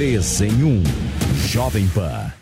3 em 1. Jovem Pan.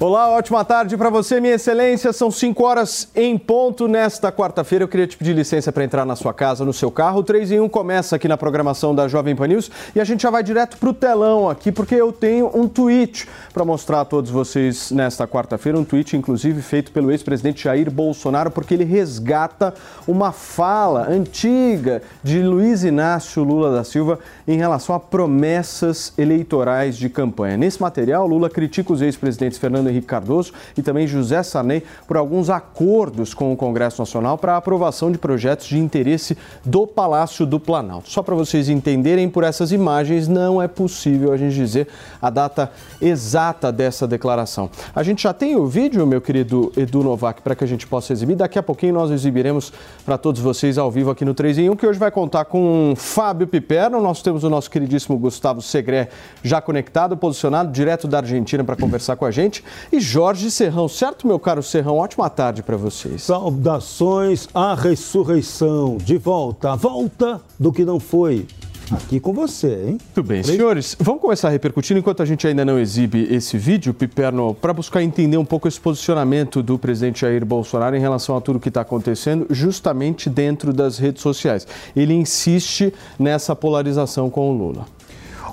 Olá, ótima tarde para você, minha excelência. São 5 horas em ponto nesta quarta-feira. Eu queria te pedir licença para entrar na sua casa, no seu carro. O 3 em 1 começa aqui na programação da Jovem Pan News e a gente já vai direto para o telão aqui, porque eu tenho um tweet para mostrar a todos vocês nesta quarta-feira. Um tweet, inclusive, feito pelo ex-presidente Jair Bolsonaro, porque ele resgata uma fala antiga de Luiz Inácio Lula da Silva em relação a promessas eleitorais de campanha. Nesse material, Lula critica os ex-presidentes Fernando Fernando Henrique Cardoso e também José Sarney por alguns acordos com o Congresso Nacional para a aprovação de projetos de interesse do Palácio do Planalto. Só para vocês entenderem, por essas imagens não é possível a gente dizer a data exata dessa declaração. A gente já tem o vídeo, meu querido Edu Novak, para que a gente possa exibir. Daqui a pouquinho nós exibiremos para todos vocês ao vivo aqui no 3 em 1, que hoje vai contar com Fábio Piperno. Nós temos o nosso queridíssimo Gustavo Segré já conectado, posicionado direto da Argentina para conversar com a gente e Jorge Serrão. Certo, meu caro Serrão? Ótima tarde para vocês. Saudações à ressurreição. De volta, a volta do que não foi. Aqui com você, hein? Tudo bem. Senhores, vamos começar repercutindo enquanto a gente ainda não exibe esse vídeo, Piperno, para buscar entender um pouco esse posicionamento do presidente Jair Bolsonaro em relação a tudo que está acontecendo, justamente dentro das redes sociais. Ele insiste nessa polarização com o Lula.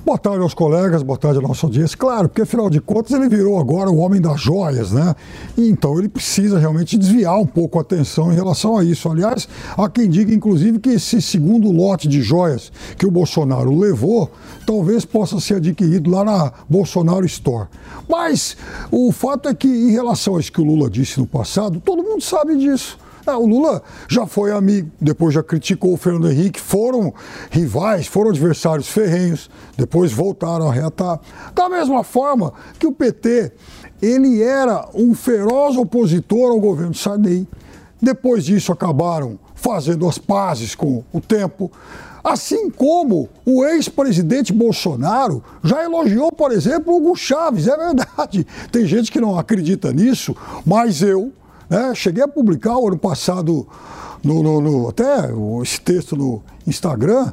Boa tarde aos colegas, boa tarde à nossa audiência. Claro, porque afinal de contas ele virou agora o homem das joias, né? Então ele precisa realmente desviar um pouco a atenção em relação a isso. Aliás, há quem diga, inclusive, que esse segundo lote de joias que o Bolsonaro levou talvez possa ser adquirido lá na Bolsonaro Store. Mas o fato é que, em relação a isso que o Lula disse no passado, todo mundo sabe disso. Ah, o Lula já foi amigo, depois já criticou o Fernando Henrique, foram rivais, foram adversários ferrenhos, depois voltaram a reatar. Da mesma forma que o PT, ele era um feroz opositor ao governo Sarney. Depois disso acabaram fazendo as pazes com o tempo. Assim como o ex-presidente Bolsonaro já elogiou, por exemplo, Hugo Chaves, é verdade. Tem gente que não acredita nisso, mas eu, né? Cheguei a publicar o ano passado, no, no, no, até esse texto no Instagram,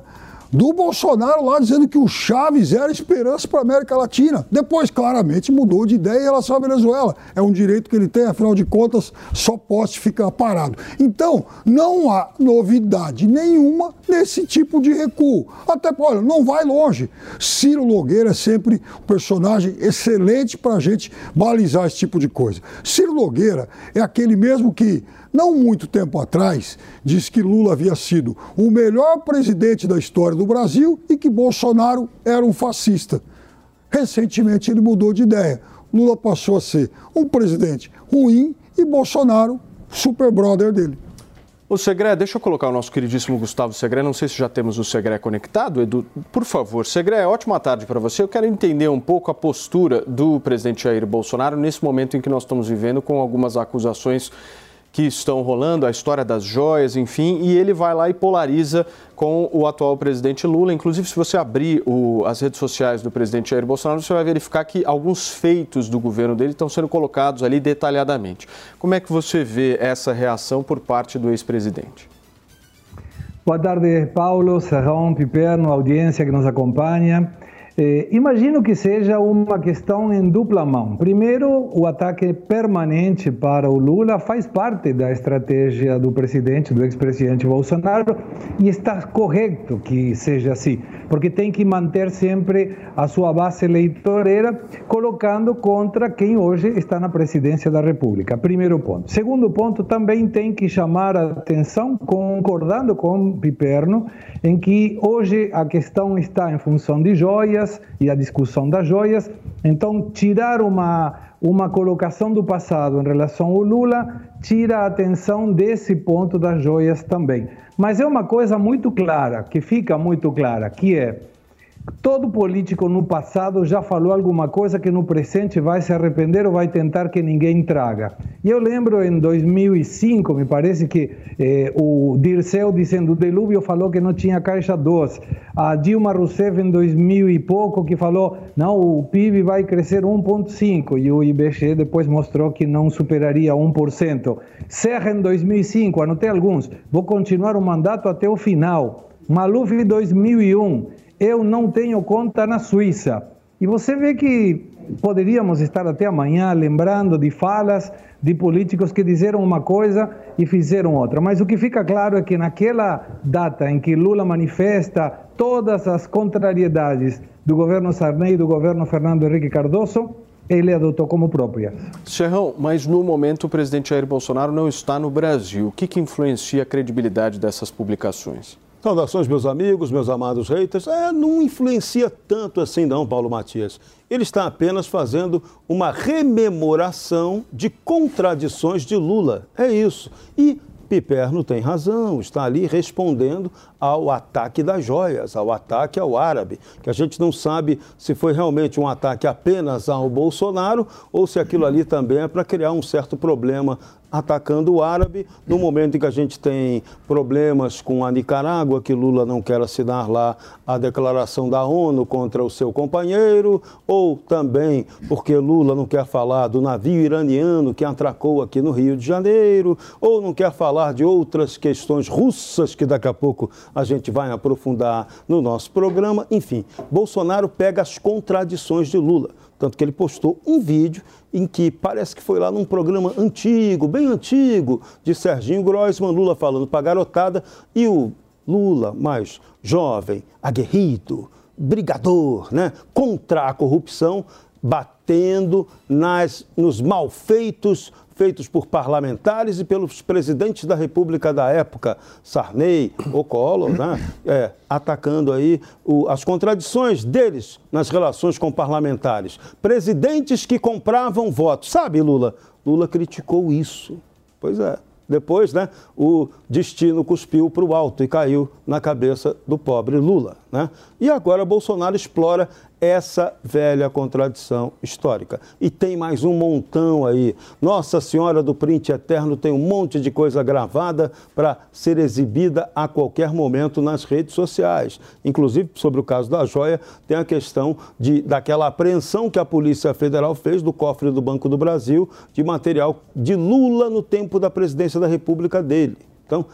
do Bolsonaro lá dizendo que o Chaves era esperança para a América Latina. Depois, claramente, mudou de ideia em relação à Venezuela. É um direito que ele tem, afinal de contas, só pode ficar parado. Então, não há novidade nenhuma nesse tipo de recuo. Até, olha, não vai longe. Ciro Nogueira é sempre um personagem excelente para a gente balizar esse tipo de coisa. Ciro Nogueira é aquele mesmo que não muito tempo atrás, disse que Lula havia sido o melhor presidente da história do Brasil e que Bolsonaro era um fascista. Recentemente ele mudou de ideia. Lula passou a ser um presidente ruim e Bolsonaro, super brother dele. O Segré, deixa eu colocar o nosso queridíssimo Gustavo Segré. Não sei se já temos o Segré conectado. Edu, por favor, Segré, ótima tarde para você. Eu quero entender um pouco a postura do presidente Jair Bolsonaro nesse momento em que nós estamos vivendo com algumas acusações que estão rolando, a história das joias, enfim, e ele vai lá e polariza com o atual presidente Lula. Inclusive, se você abrir o, as redes sociais do presidente Jair Bolsonaro, você vai verificar que alguns feitos do governo dele estão sendo colocados ali detalhadamente. Como é que você vê essa reação por parte do ex-presidente? Boa tarde, Paulo, Serrão, Piperno, audiência que nos acompanha. Eh, imagino que seja uma questão em dupla mão. Primeiro, o ataque permanente para o Lula faz parte da estratégia do presidente, do ex-presidente Bolsonaro, e está correto que seja assim, porque tem que manter sempre a sua base eleitoreira, colocando contra quem hoje está na presidência da República. Primeiro ponto. Segundo ponto, também tem que chamar a atenção, concordando com Piperno, em que hoje a questão está em função de joias e a discussão das joias. Então, tirar uma, uma colocação do passado em relação ao Lula tira a atenção desse ponto das joias também. Mas é uma coisa muito clara, que fica muito clara, que é Todo político no passado já falou alguma coisa que no presente vai se arrepender ou vai tentar que ninguém traga. E eu lembro em 2005, me parece que eh, o Dirceu dizendo o Delúvio falou que não tinha caixa 2. A Dilma Rousseff em 2000 e pouco que falou não, o PIB vai crescer 1,5 e o IBGE depois mostrou que não superaria 1%. Serra em 2005, anotei alguns, vou continuar o mandato até o final. Maluf em 2001 eu não tenho conta na Suíça. E você vê que poderíamos estar até amanhã lembrando de falas de políticos que disseram uma coisa e fizeram outra. Mas o que fica claro é que naquela data em que Lula manifesta todas as contrariedades do governo Sarney e do governo Fernando Henrique Cardoso, ele adotou como próprias. Serrão, mas no momento o presidente Jair Bolsonaro não está no Brasil. O que, que influencia a credibilidade dessas publicações? Saudações, meus amigos, meus amados haters. É, não influencia tanto assim, não, Paulo Matias. Ele está apenas fazendo uma rememoração de contradições de Lula. É isso. E Piperno tem razão, está ali respondendo ao ataque das joias, ao ataque ao árabe, que a gente não sabe se foi realmente um ataque apenas ao Bolsonaro ou se aquilo ali também é para criar um certo problema atacando o árabe, no momento em que a gente tem problemas com a Nicarágua, que Lula não quer assinar lá a declaração da ONU contra o seu companheiro, ou também porque Lula não quer falar do navio iraniano que atracou aqui no Rio de Janeiro, ou não quer falar de outras questões russas que daqui a pouco a gente vai aprofundar no nosso programa. Enfim, Bolsonaro pega as contradições de Lula. Tanto que ele postou um vídeo em que parece que foi lá num programa antigo, bem antigo, de Serginho Grossman, Lula falando para garotada, e o Lula, mais jovem, aguerrido, brigador, né, contra a corrupção, batendo nas, nos malfeitos feitos por parlamentares e pelos presidentes da República da época, Sarney ou né? é, atacando aí o, as contradições deles nas relações com parlamentares. Presidentes que compravam votos. Sabe, Lula? Lula criticou isso. Pois é. Depois, né, o destino cuspiu para o alto e caiu na cabeça do pobre Lula. Né? E agora Bolsonaro explora essa velha contradição histórica. E tem mais um montão aí. Nossa Senhora do Print Eterno tem um monte de coisa gravada para ser exibida a qualquer momento nas redes sociais. Inclusive, sobre o caso da joia, tem a questão de, daquela apreensão que a Polícia Federal fez do cofre do Banco do Brasil de material de Lula no tempo da presidência da República dele. Então,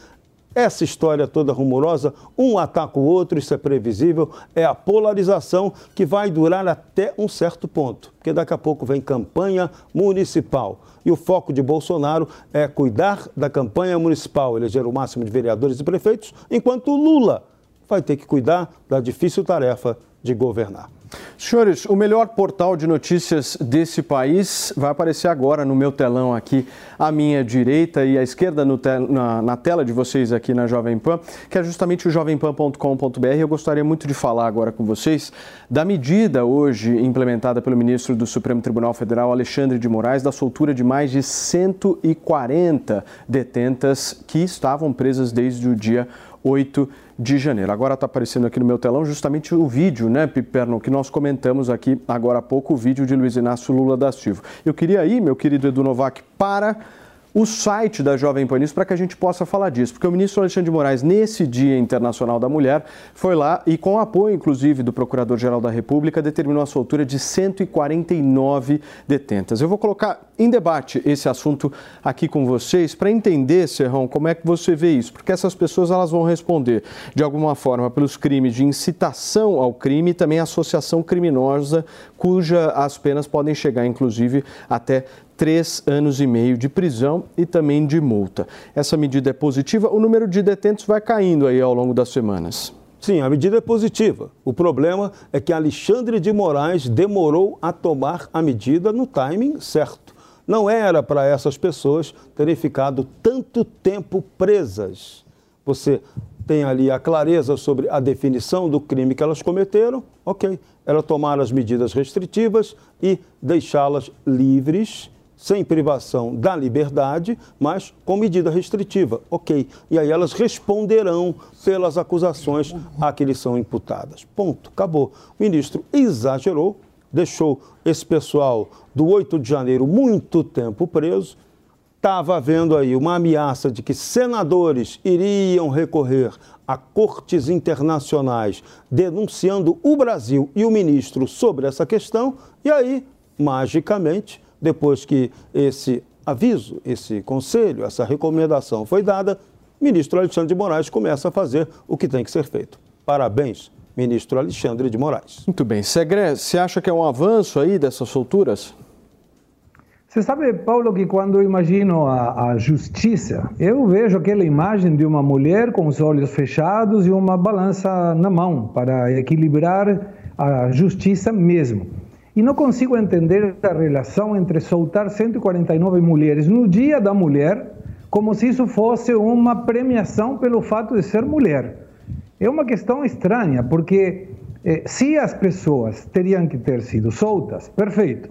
essa história toda rumorosa, um ataca o outro, isso é previsível, é a polarização que vai durar até um certo ponto, porque daqui a pouco vem campanha municipal. E o foco de Bolsonaro é cuidar da campanha municipal, eleger o máximo de vereadores e prefeitos, enquanto Lula vai ter que cuidar da difícil tarefa de governar. Senhores, o melhor portal de notícias desse país vai aparecer agora no meu telão aqui, à minha direita e à esquerda te na, na, tela de vocês aqui na Jovem Pan, que é justamente o jovempan.com.br. Eu gostaria muito de falar agora com vocês da medida hoje implementada pelo ministro do Supremo Tribunal Federal, Alexandre de Moraes, da soltura de mais de 140 detentas que estavam presas desde o dia 8 de janeiro. Agora está aparecendo aqui no meu telão justamente o vídeo, né, Piperno, que nós comentamos aqui agora há pouco, o vídeo de Luiz Inácio Lula da Silva. Eu queria ir, meu querido Edu Novak, para o site da Jovem Pan para que a gente possa falar disso, porque o ministro Alexandre de Moraes, nesse Dia Internacional da Mulher, foi lá e, com apoio, inclusive, do Procurador-Geral da República, determinou a soltura de 149 detentas. Eu vou colocar em debate esse assunto aqui com vocês para entender, Serrão, como é que você vê isso, porque essas pessoas elas vão responder, de alguma forma, pelos crimes de incitação ao crime e também associação criminosa, cuja as penas podem chegar, inclusive, até três anos e meio de prisão e também de multa. Essa medida é positiva, o número de detentos vai caindo aí ao longo das semanas. Sim, a medida é positiva. O problema é que Alexandre de Moraes demorou a tomar a medida no timing certo. Não era para essas pessoas terem ficado tanto tempo presas. Você tem ali a clareza sobre a definição do crime que elas cometeram, ok. Era tomar as medidas restritivas e deixá-las livres sem privação da liberdade, mas com medida restritiva. Ok. E aí elas responderão pelas acusações a que lhes são imputadas. Ponto. Acabou. O ministro exagerou, deixou esse pessoal do 8 de janeiro muito tempo preso. Estava havendo aí uma ameaça de que senadores iriam recorrer a cortes internacionais denunciando o Brasil e o ministro sobre essa questão, e aí, magicamente, depois que esse aviso, esse conselho, essa recomendação foi dada, o ministro Alexandre de Moraes começa a fazer o que tem que ser feito. Parabéns, ministro Alexandre de Moraes. Muito bem. Segre, você acha que é um avanço aí dessas solturas? Você sabe, Paulo, que quando eu imagino a, a, justiça, eu vejo aquela imagem de uma mulher com os olhos fechados e uma balança na mão para equilibrar a justiça mesmo. E não consigo entender a relação entre soltar 149 mulheres no Dia da Mulher, como se isso fosse uma premiação pelo fato de ser mulher. É uma questão estranha, porque eh, se as pessoas teriam que ter sido soltas, perfeito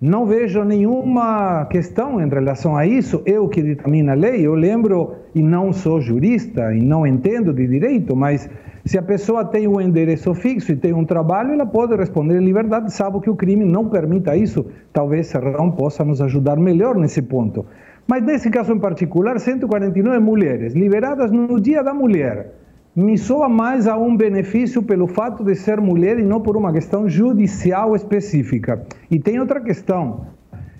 não vejo nenhuma questão em relação a isso. Eu que determino a lei, eu lembro, e não sou jurista e não entendo de direito, mas se a pessoa tem um endereço fixo e tem um trabalho, ela pode responder em liberdade, sabe que o crime não permita isso. Talvez Serrão possa nos ajudar melhor nesse ponto. Mas nesse caso em particular, 149 mulheres liberadas no Dia da Mulher me soa mais a um benefício pelo fato de ser mulher e não por uma questão judicial específica. E tem outra questão: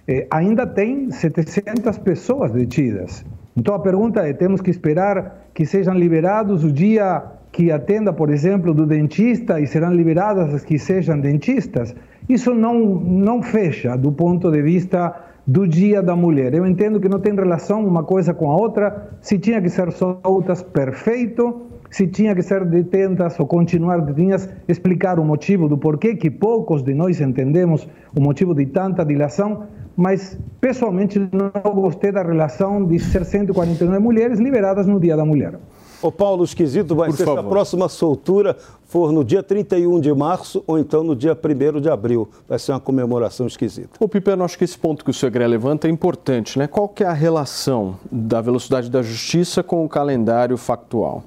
eh, ainda tem 700 pessoas detidas. Então a pergunta é: temos que esperar que sejam liberados o dia que atenda, por exemplo, do dentista e serão liberadas as que sejam dentistas? Isso não, não fecha do ponto de vista do Dia da Mulher. Eu entendo que não tem relação uma coisa com a outra. Se tinha que ser soltas, perfeito se tinha que ser detentas ou continuar detinhas, explicar o motivo do porquê que poucos de nós entendemos o motivo de tanta dilação, mas pessoalmente não gostei da relação de ser 149 mulheres liberadas no Dia da Mulher. O Paulo, esquisito vai Por ser favor. se a próxima soltura for no dia 31 de março ou então no dia 1 de abril. Vai ser uma comemoração esquisita. O Piperno, acho que esse ponto que o Segre levanta é importante, né? Qual que é a relação da velocidade da justiça com o calendário factual?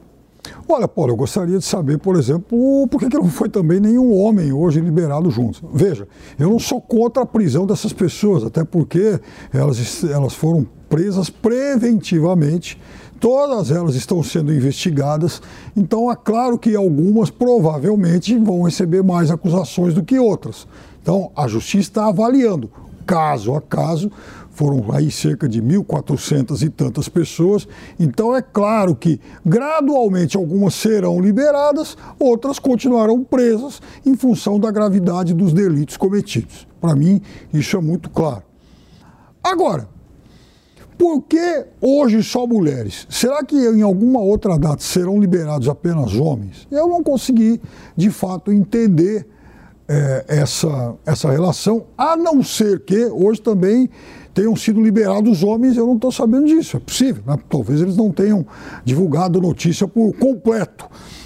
Olha, Paulo, eu gostaria de saber, por exemplo, por que, que não foi também nenhum homem hoje liberado junto. Veja, eu não sou contra a prisão dessas pessoas, até porque elas, elas foram presas preventivamente, todas elas estão sendo investigadas, então é claro que algumas provavelmente vão receber mais acusações do que outras. Então a justiça está avaliando, caso a caso, foram aí cerca de 1.400 e tantas pessoas. Então é claro que gradualmente algumas serão liberadas, outras continuarão presas em função da gravidade dos delitos cometidos. Para mim, isso é muito claro. Agora, por que hoje só mulheres? Será que em alguma outra data serão liberados apenas homens? Eu não consegui, de fato, entender é, essa, essa relação, a não ser que hoje também tenham sido liberados homens, eu não estou sabendo disso. É possível, né? talvez eles não tenham divulgado a notícia por completo.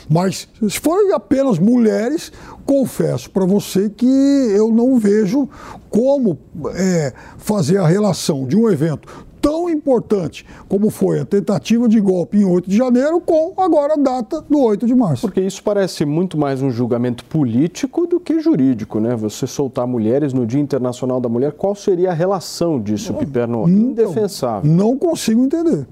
Mas se forem apenas mulheres, confesso para você que eu não vejo como é, fazer a relação de um evento tão importante como foi a tentativa de golpe em 8 de janeiro com agora a data do 8 de março. Porque isso parece muito mais um julgamento político do que jurídico, né? Você soltar mulheres no Dia Internacional da Mulher, qual seria a relação disso, Piperno? Indefensável. Não consigo entender.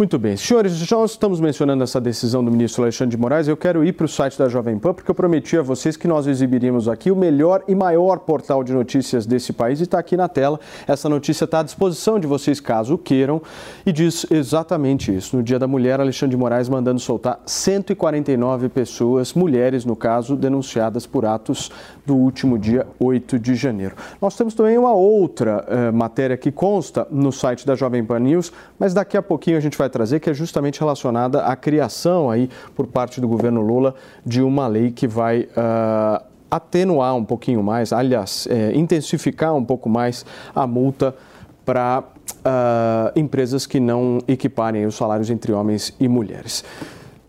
Muito bem. Senhores, já estamos mencionando essa decisão do ministro Alexandre de Moraes. Eu quero ir para o site da Jovem Pan, porque eu prometi a vocês que nós exibiríamos aqui o melhor e maior portal de notícias desse país e está aqui na tela. Essa notícia está à disposição de vocês, caso queiram, e diz exatamente isso. No Dia da Mulher, Alexandre de Moraes mandando soltar 149 pessoas, mulheres no caso, denunciadas por atos do último dia 8 de janeiro. Nós temos também uma outra eh, matéria que consta no site da Jovem Pan News, mas daqui a pouquinho a gente vai trazer, que é justamente relacionada à criação aí por parte do governo Lula de uma lei que vai uh, atenuar um pouquinho mais, aliás, é, intensificar um pouco mais a multa para uh, empresas que não equiparem os salários entre homens e mulheres.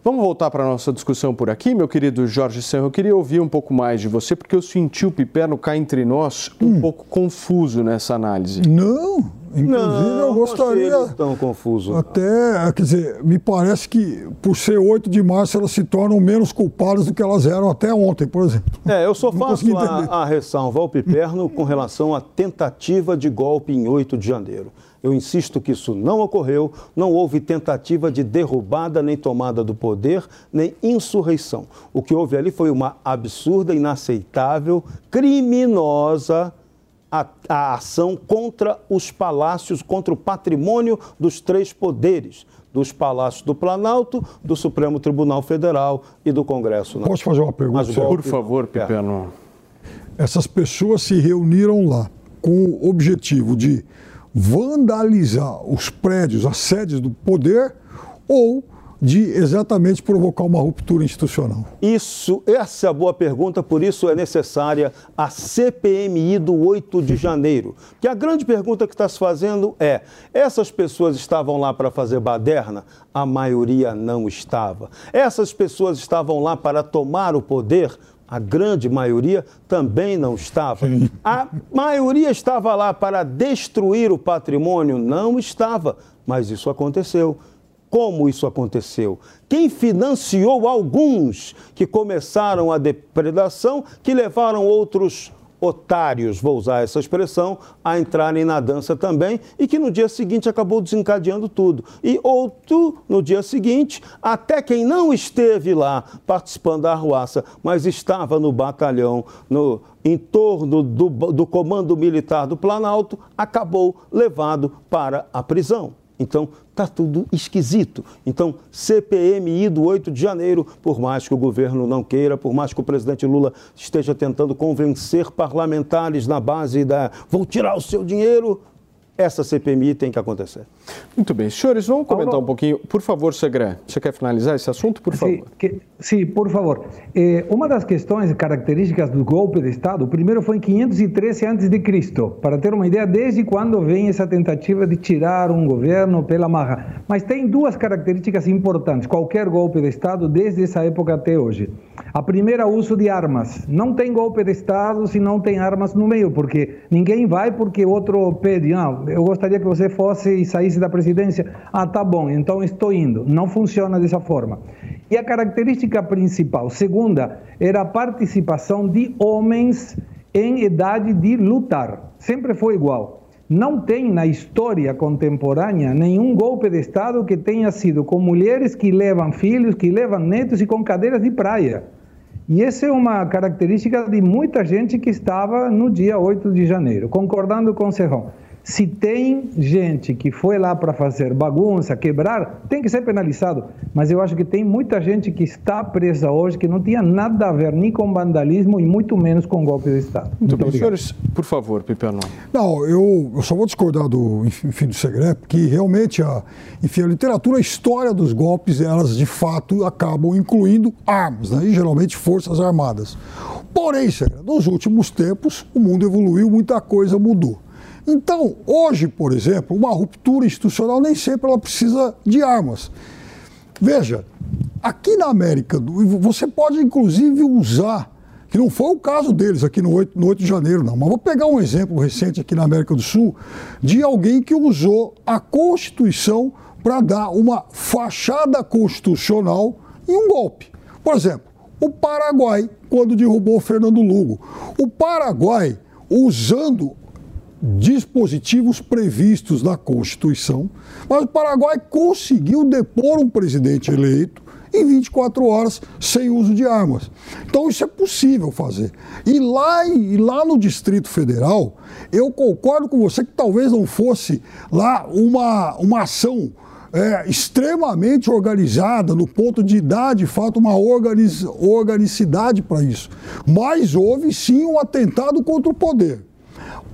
Vamos voltar para a nossa discussão por aqui, meu querido Jorge Serra. Eu queria ouvir um pouco mais de você, porque eu senti o Piperno cá entre nós um hum. pouco confuso nessa análise. Não, inclusive não, eu gostaria. tão confuso. Até, quer dizer, me parece que por ser 8 de março elas se tornam menos culpadas do que elas eram até ontem, por exemplo. É, eu só faço a, a ressalva ao Piperno com relação à tentativa de golpe em 8 de janeiro. Eu insisto que isso não ocorreu, não houve tentativa de derrubada nem tomada do poder, nem insurreição. O que houve ali foi uma absurda, inaceitável, criminosa a, a, ação contra os palácios, contra o patrimônio dos três poderes. dos palácios do Planalto, do Supremo Tribunal Federal e do Congresso. Não. Posso fazer uma pergunta? Mas, por favor, Pipeno. É. Essas pessoas se reuniram lá com o objetivo de vandalizar os prédios, as sedes do poder ou de exatamente provocar uma ruptura institucional? Isso, essa é a boa pergunta, por isso é necessária a CPMI do 8 de janeiro. Que a grande pergunta que está se fazendo é: essas pessoas estavam lá para fazer baderna? A maioria não estava. Essas pessoas estavam lá para tomar o poder? A grande maioria também não estava. A maioria estava lá para destruir o patrimônio? Não estava. Mas isso aconteceu. Como isso aconteceu? Quem financiou alguns que começaram a depredação, que levaram outros otários, vou usar essa expressão, a entrarem na dança também e que no dia seguinte acabou desencadeando tudo. E outro, no dia seguinte, até quem não esteve lá participando da arruaça, mas estava no batalhão, no em torno do, do comando militar do Planalto, acabou levado para a prisão. Então, está tudo esquisito. Então, CPMI do 8 de janeiro, por mais que o governo não queira, por mais que o presidente Lula esteja tentando convencer parlamentares na base da vou tirar o seu dinheiro, essa CPMI tem que acontecer. Muito bem. Senhores, vamos comentar Paulo, um pouquinho. Por favor, Segré, você quer finalizar esse assunto, por favor? Sim, por favor. Eh, uma das questões características do golpe de Estado, o primeiro foi em 513 a.C., para ter uma ideia desde quando vem essa tentativa de tirar um governo pela marra. Mas tem duas características importantes, qualquer golpe de Estado, desde essa época até hoje. A primeira, o uso de armas. Não tem golpe de Estado se não tem armas no meio, porque ninguém vai porque outro pede, ah, eu gostaria que você fosse e saísse da presidência. Ah, tá bom, então estou indo. Não funciona dessa forma. E a característica principal, segunda, era a participação de homens em idade de lutar. Sempre foi igual. Não tem na história contemporânea nenhum golpe de Estado que tenha sido com mulheres que levam filhos, que levam netos e com cadeiras de praia. E essa é uma característica de muita gente que estava no dia 8 de janeiro, concordando com o Serrão. Se tem gente que foi lá para fazer bagunça, quebrar, tem que ser penalizado. Mas eu acho que tem muita gente que está presa hoje que não tinha nada a ver nem com vandalismo e muito menos com golpe de Estado. Muito, muito bem. Senhores, por favor, Pipeno. Não, eu, eu só vou discordar do, enfim, do segredo, porque realmente a, enfim, a literatura, a história dos golpes, elas de fato acabam incluindo armas, né? e geralmente forças armadas. Porém, nos últimos tempos, o mundo evoluiu, muita coisa mudou. Então, hoje, por exemplo, uma ruptura institucional nem sempre ela precisa de armas. Veja, aqui na América, você pode inclusive usar, que não foi o caso deles aqui no 8, no 8 de janeiro, não, mas vou pegar um exemplo recente aqui na América do Sul de alguém que usou a Constituição para dar uma fachada constitucional em um golpe. Por exemplo, o Paraguai, quando derrubou Fernando Lugo. O Paraguai, usando dispositivos previstos na Constituição, mas o Paraguai conseguiu depor um presidente eleito em 24 horas sem uso de armas. Então isso é possível fazer. E lá, e lá no Distrito Federal, eu concordo com você que talvez não fosse lá uma, uma ação é, extremamente organizada, no ponto de dar, de fato, uma organiz, organicidade para isso. Mas houve sim um atentado contra o poder.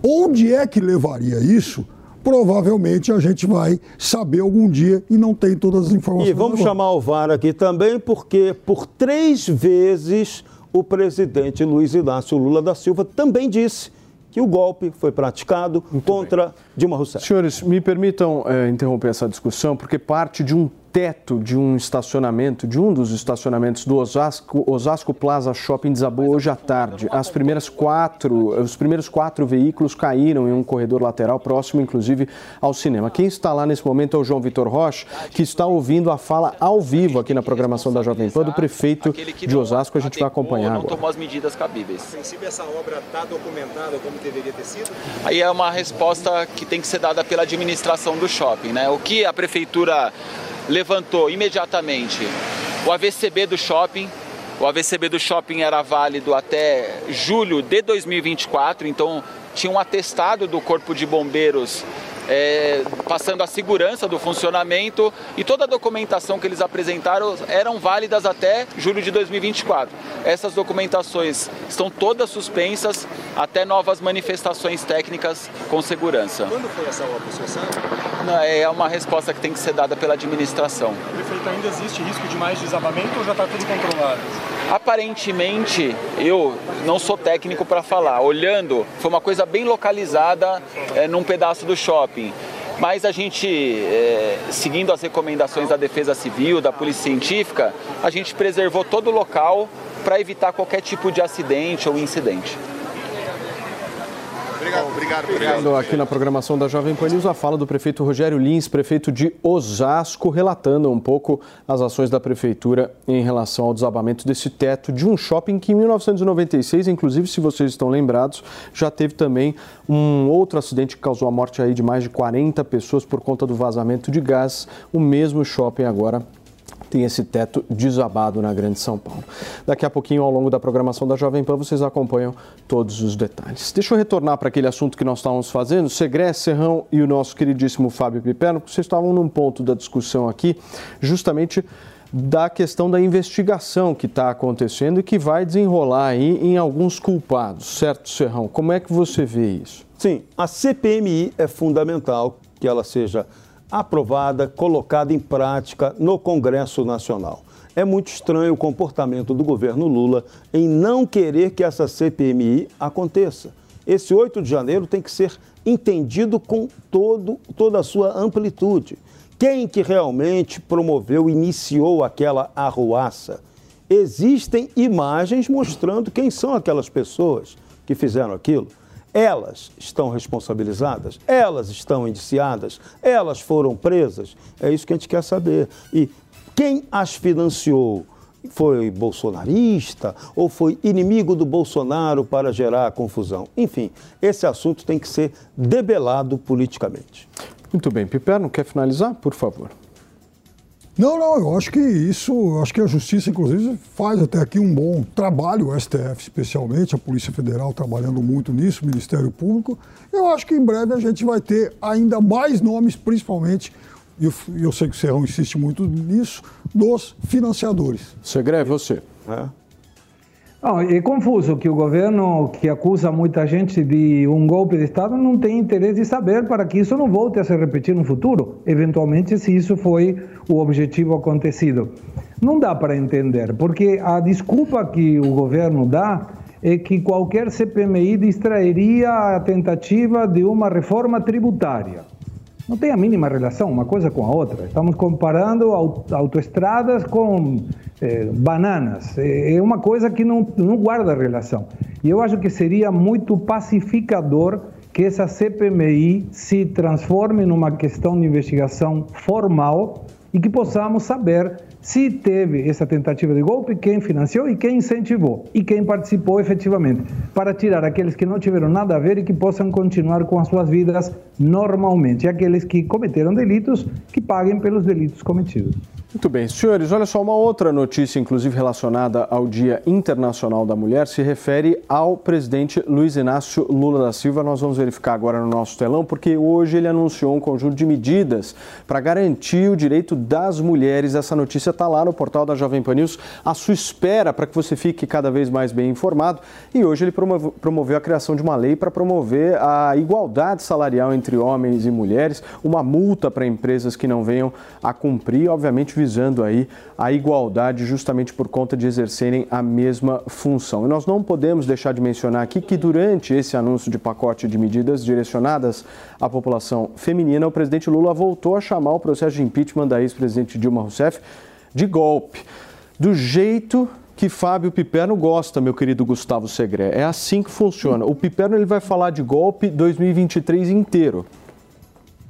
Onde é que levaria isso? Provavelmente a gente vai saber algum dia e não tem todas as informações. E vamos chamar o VAR aqui também, porque por três vezes o presidente Luiz Inácio Lula da Silva também disse que o golpe foi praticado Muito contra bem. Dilma Rousseff. Senhores, me permitam é, interromper essa discussão, porque parte de um teto de um estacionamento, de um dos estacionamentos do Osasco, Osasco Plaza Shopping desabou hoje à tarde. As primeiras quatro, os primeiros quatro veículos caíram em um corredor lateral próximo, inclusive, ao cinema. Quem está lá nesse momento é o João Vitor Rocha, que está ouvindo a fala ao vivo aqui na programação da Jovem Pan do prefeito de Osasco. A gente vai acompanhar agora. Não tomou as medidas cabíveis. A princípio, essa obra está documentada como deveria ter sido? Aí é uma resposta que tem que ser dada pela administração do shopping, né? O que a prefeitura levantou imediatamente o AVCB do shopping. O AVCB do shopping era válido até julho de 2024, então tinha um atestado do Corpo de Bombeiros é, passando a segurança do funcionamento e toda a documentação que eles apresentaram eram válidas até julho de 2024. Essas documentações estão todas suspensas até novas manifestações técnicas com segurança. Quando foi essa obra, você sabe? Não, É uma resposta que tem que ser dada pela administração. Prefeito, ainda existe risco de mais desabamento ou já está tudo controlado? Aparentemente, eu não sou técnico para falar. Olhando, foi uma coisa bem localizada é, num pedaço do shopping. Mas a gente, é, seguindo as recomendações da Defesa Civil, da Polícia Científica, a gente preservou todo o local para evitar qualquer tipo de acidente ou incidente. Obrigado, obrigado, Obrigado. aqui na programação da Jovem Pan News a fala do prefeito Rogério Lins, prefeito de Osasco, relatando um pouco as ações da prefeitura em relação ao desabamento desse teto de um shopping que em 1996, inclusive se vocês estão lembrados, já teve também um outro acidente que causou a morte aí de mais de 40 pessoas por conta do vazamento de gás. O mesmo shopping agora tem esse teto desabado na Grande São Paulo. Daqui a pouquinho, ao longo da programação da Jovem Pan, vocês acompanham todos os detalhes. Deixa eu retornar para aquele assunto que nós estávamos fazendo. Segré, Serrão e o nosso queridíssimo Fábio Piperno, vocês estavam num ponto da discussão aqui, justamente da questão da investigação que está acontecendo e que vai desenrolar aí em alguns culpados, certo, Serrão? Como é que você vê isso? Sim, a CPMI é fundamental que ela seja aprovada, colocada em prática no Congresso Nacional. É muito estranho o comportamento do governo Lula em não querer que essa CPMI aconteça. Esse 8 de janeiro tem que ser entendido com todo, toda a sua amplitude. Quem que realmente promoveu, iniciou aquela arruaça? Existem imagens mostrando quem são aquelas pessoas que fizeram aquilo. Elas estão responsabilizadas? Elas estão indiciadas? Elas foram presas? É isso que a gente quer saber. E quem as financiou? Foi bolsonarista ou foi inimigo do Bolsonaro para gerar confusão? Enfim, esse assunto tem que ser debelado politicamente. Muito bem, Piperno, quer finalizar, por favor? Não, não, eu acho que isso, eu acho que a Justiça, inclusive, faz até aqui um bom trabalho, o STF especialmente, a Polícia Federal trabalhando muito nisso, o Ministério Público. Eu acho que em breve a gente vai ter ainda mais nomes, principalmente, e eu, eu sei que o Serrão insiste muito nisso, dos financiadores. Segré, você. É. Não, é confuso que o governo que acusa muita gente de um golpe de Estado não tem interesse de saber para que isso não volte a se repetir no futuro, eventualmente se isso foi o objetivo acontecido. Não dá para entender, porque a desculpa que o governo dá é que qualquer CPMI distrairia a tentativa de uma reforma tributária. Não tem a mínima relação uma coisa com a outra. Estamos comparando autoestradas com eh, bananas. É uma coisa que não, não guarda relação. E eu acho que seria muito pacificador que essa CPMI se transforme numa questão de investigação formal e que possamos saber se teve essa tentativa de golpe, quem financiou e quem incentivou e quem participou efetivamente, para tirar aqueles que não tiveram nada a ver e que possam continuar com as suas vidas normalmente, e aqueles que cometeram delitos, que paguem pelos delitos cometidos. Muito bem, senhores, olha só, uma outra notícia, inclusive relacionada ao Dia Internacional da Mulher, se refere ao presidente Luiz Inácio Lula da Silva. Nós vamos verificar agora no nosso telão, porque hoje ele anunciou um conjunto de medidas para garantir o direito das mulheres. Essa notícia está lá no portal da Jovem Pan News, à sua espera, para que você fique cada vez mais bem informado. E hoje ele promoveu a criação de uma lei para promover a igualdade salarial entre homens e mulheres, uma multa para empresas que não venham a cumprir, obviamente visando aí a igualdade justamente por conta de exercerem a mesma função. E nós não podemos deixar de mencionar aqui que durante esse anúncio de pacote de medidas direcionadas à população feminina, o presidente Lula voltou a chamar o processo de impeachment da ex-presidente Dilma Rousseff de golpe. Do jeito que Fábio Piperno gosta, meu querido Gustavo Segré. É assim que funciona. O Piperno ele vai falar de golpe 2023 inteiro.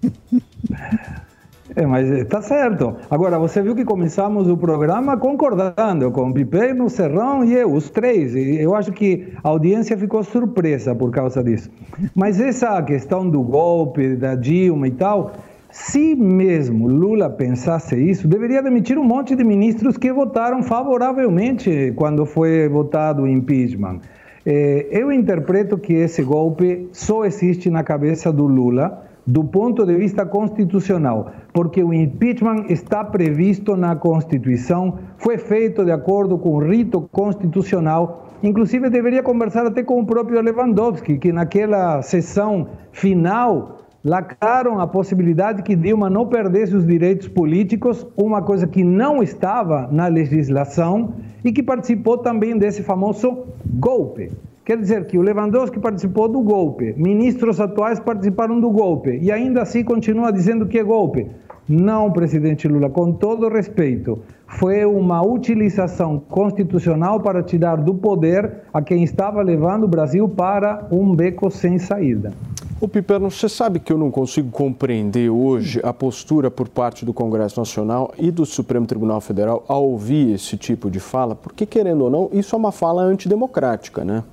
É, mas está certo. Agora, você viu que começamos o programa concordando com Piperno, Serrão e eu, os três. E eu acho que a audiência ficou surpresa por causa disso. Mas essa questão do golpe, da Dilma e tal, se mesmo Lula pensasse isso, deveria demitir um monte de ministros que votaram favoravelmente quando foi votado o impeachment. É, eu interpreto que esse golpe só existe na cabeça do Lula do ponto de vista constitucional, porque o impeachment está previsto na Constituição, foi feito de acordo com o rito constitucional. Inclusive, deveria conversar até com o próprio Lewandowski, que naquela sessão final lacraram a possibilidade que Dilma não perdesse os direitos políticos, uma coisa que não estava na legislação e que participou também desse famoso golpe. Quer dizer que o Lewandowski participou do golpe, ministros atuais participaram do golpe e ainda assim continua dizendo que é golpe. Não, presidente Lula, com todo respeito, foi uma utilização constitucional para tirar do poder a quem estava levando o Brasil para um beco sem saída. O Piperno, você sabe que eu não consigo compreender hoje a postura por parte do Congresso Nacional e do Supremo Tribunal Federal ao ouvir esse tipo de fala, porque, querendo ou não, isso é uma fala antidemocrática, né?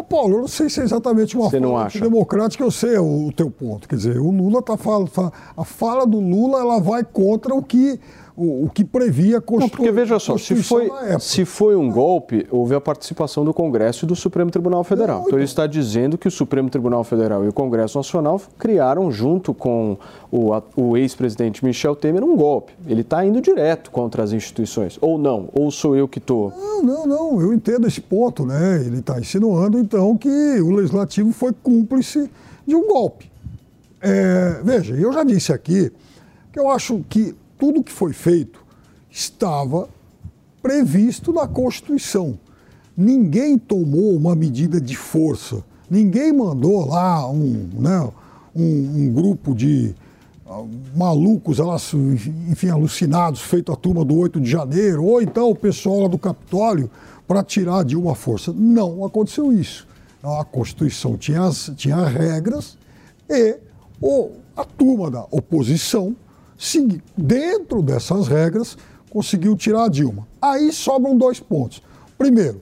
Ô Paulo, eu não sei se é exatamente uma Você acha? democrática, eu sei o, o teu ponto. Quer dizer, o Lula está falando. A fala do Lula ela vai contra o que, o, o que previa a Não, Constitu- porque veja só, se Constituição foi, se foi um golpe, houve a participação do Congresso e do Supremo Tribunal Federal. Não, Então ele então- está dizendo que o Supremo Tribunal Federal e o Congresso Nacional criaram, junto com o, o ex-presidente Michel Temer, um golpe. Ele está indo direto contra as instituições. Ou não, ou sou eu que estou. Não, não, não, eu entendo esse ponto, né? Ele está insinuando, então, que o Legislativo foi cúmplice de um golpe. É, veja, eu já disse aqui que eu acho que tudo que foi feito estava previsto na Constituição. Ninguém tomou uma medida de força, ninguém mandou lá um, né, um, um grupo de ah, malucos, enfim, alucinados, feito a turma do 8 de janeiro, ou então o pessoal lá do Capitólio para tirar de uma força. Não aconteceu isso. A Constituição tinha, as, tinha regras e o, a turma da oposição, segui- dentro dessas regras, conseguiu tirar a Dilma. Aí sobram dois pontos. Primeiro,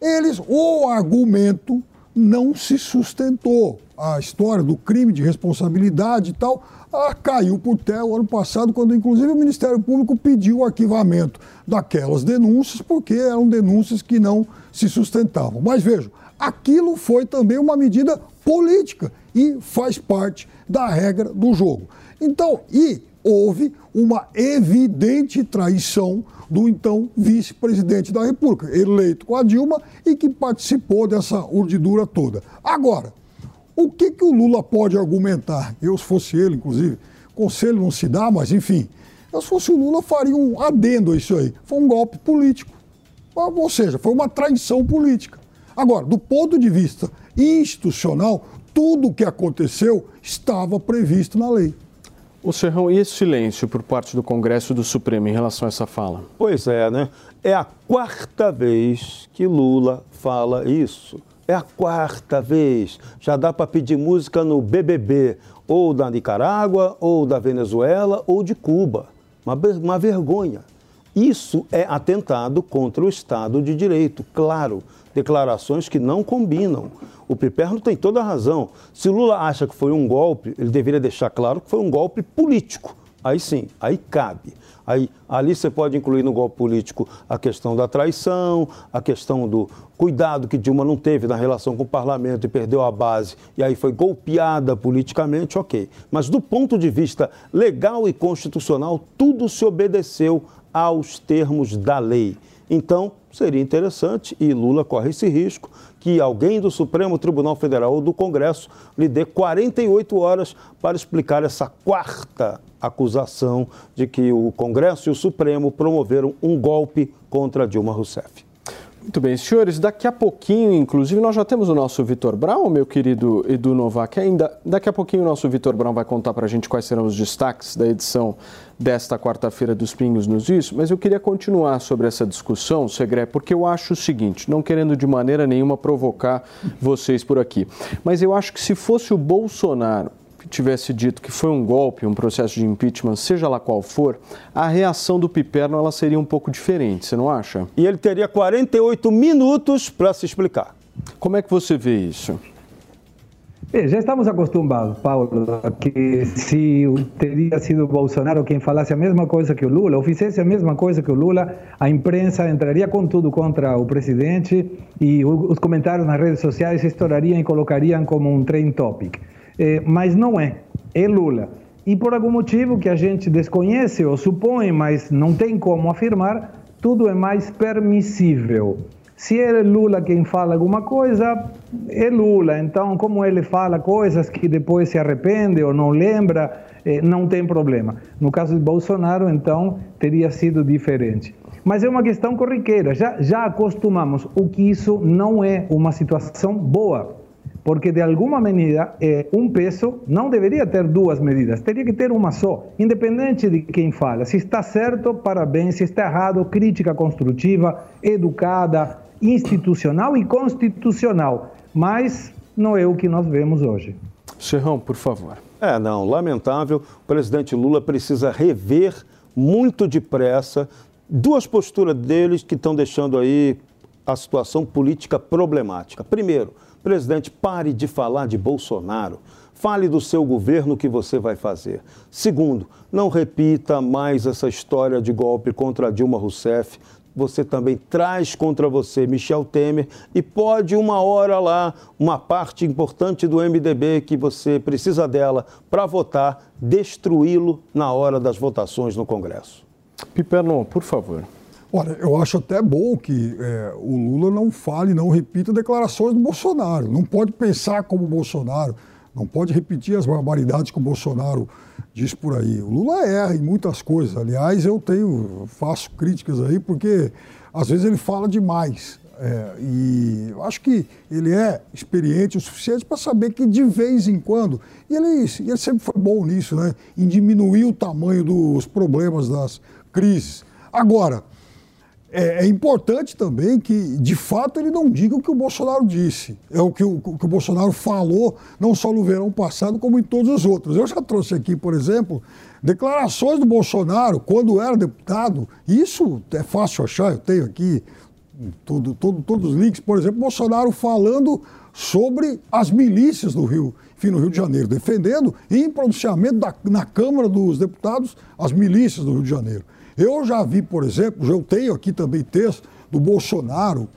eles, o argumento não se sustentou. A história do crime de responsabilidade e tal ah, caiu por terra o ano passado, quando inclusive o Ministério Público pediu o arquivamento daquelas denúncias, porque eram denúncias que não se sustentavam. Mas vejam, aquilo foi também uma medida política e faz parte da regra do jogo. Então, e houve uma evidente traição do então vice-presidente da República, eleito com a Dilma e que participou dessa urdidura toda. Agora, o que, que o Lula pode argumentar? Eu, se fosse ele, inclusive, conselho não se dá, mas enfim, eu, se fosse o Lula, faria um adendo a isso aí. Foi um golpe político. Ou seja, foi uma traição política. Agora, do ponto de vista institucional, tudo o que aconteceu estava previsto na lei. O Serrão, e esse silêncio por parte do Congresso e do Supremo em relação a essa fala? Pois é, né? É a quarta vez que Lula fala isso. É a quarta vez. Já dá para pedir música no BBB, ou da Nicarágua, ou da Venezuela, ou de Cuba. Uma, uma vergonha. Isso é atentado contra o Estado de Direito, claro. Declarações que não combinam. O Piperno tem toda a razão. Se Lula acha que foi um golpe, ele deveria deixar claro que foi um golpe político. Aí sim, aí cabe. Aí, ali você pode incluir no golpe político a questão da traição, a questão do cuidado que Dilma não teve na relação com o parlamento e perdeu a base, e aí foi golpeada politicamente, ok. Mas do ponto de vista legal e constitucional, tudo se obedeceu aos termos da lei. Então, seria interessante, e Lula corre esse risco, que alguém do Supremo Tribunal Federal ou do Congresso lhe dê 48 horas para explicar essa quarta acusação de que o Congresso e o Supremo promoveram um golpe contra Dilma Rousseff. Muito bem, senhores, daqui a pouquinho, inclusive, nós já temos o nosso Vitor Brown, meu querido Edu Novak. Ainda daqui a pouquinho o nosso Vitor Brown vai contar para a gente quais serão os destaques da edição desta quarta-feira dos Pingos nos Is, mas eu queria continuar sobre essa discussão, Segré, porque eu acho o seguinte, não querendo de maneira nenhuma provocar vocês por aqui, mas eu acho que se fosse o Bolsonaro que tivesse dito que foi um golpe, um processo de impeachment, seja lá qual for, a reação do Piperno ela seria um pouco diferente, você não acha? E ele teria 48 minutos para se explicar. Como é que você vê isso? Já estamos acostumados, Paulo, a que se teria sido Bolsonaro quem falasse a mesma coisa que o Lula, ou fizesse a mesma coisa que o Lula, a imprensa entraria com tudo contra o presidente e os comentários nas redes sociais estourariam e colocariam como um trend topic. é, mas não é, é Lula. E por algum motivo que a gente desconhece ou supõe, mas não tem como afirmar, tudo é mais permissível. Se é Lula quem fala alguma coisa, é Lula. Então, como ele fala coisas que depois se arrepende ou não lembra, eh, não tem problema. No caso de Bolsonaro, então, teria sido diferente. Mas é uma questão corriqueira, já, já acostumamos, o que isso não é uma situação boa, porque de alguma medida é, um peso não deveria ter duas medidas, teria que ter uma só, independente de quem fala. Se está certo, parabéns, se está errado, crítica construtiva, educada, institucional e constitucional, mas não é o que nós vemos hoje. Serrão, por favor. É, não, lamentável. O presidente Lula precisa rever muito depressa duas posturas deles que estão deixando aí a situação política problemática. Primeiro, presidente, pare de falar de Bolsonaro. Fale do seu governo o que você vai fazer. Segundo, não repita mais essa história de golpe contra Dilma Rousseff você também traz contra você Michel Temer e pode uma hora lá, uma parte importante do MDB que você precisa dela para votar, destruí-lo na hora das votações no Congresso. Piperno, por favor. Olha, eu acho até bom que é, o Lula não fale, não repita declarações do Bolsonaro. Não pode pensar como o Bolsonaro, não pode repetir as barbaridades que o Bolsonaro diz por aí. O Lula erra em muitas coisas. Aliás, eu tenho, faço críticas aí porque às vezes ele fala demais. É, e eu acho que ele é experiente o suficiente para saber que de vez em quando, e ele, ele sempre foi bom nisso, né? Em diminuir o tamanho dos problemas das crises. Agora, é, é, importante também que, de fato, ele não diga o que o Bolsonaro disse. É o que o, o que o Bolsonaro falou, não só no verão passado, como em todos os outros. Eu já trouxe aqui, por exemplo, declarações do Bolsonaro quando era deputado. Isso é fácil achar, eu tenho aqui todo, todo, todos os links. Por exemplo, Bolsonaro falando sobre as milícias do Rio, enfim, no Rio de Janeiro, defendendo em pronunciamento da, na Câmara dos Deputados as milícias do Rio de Janeiro. Eu já vi, por exemplo, eu tenho aqui também texto do Bolsonaro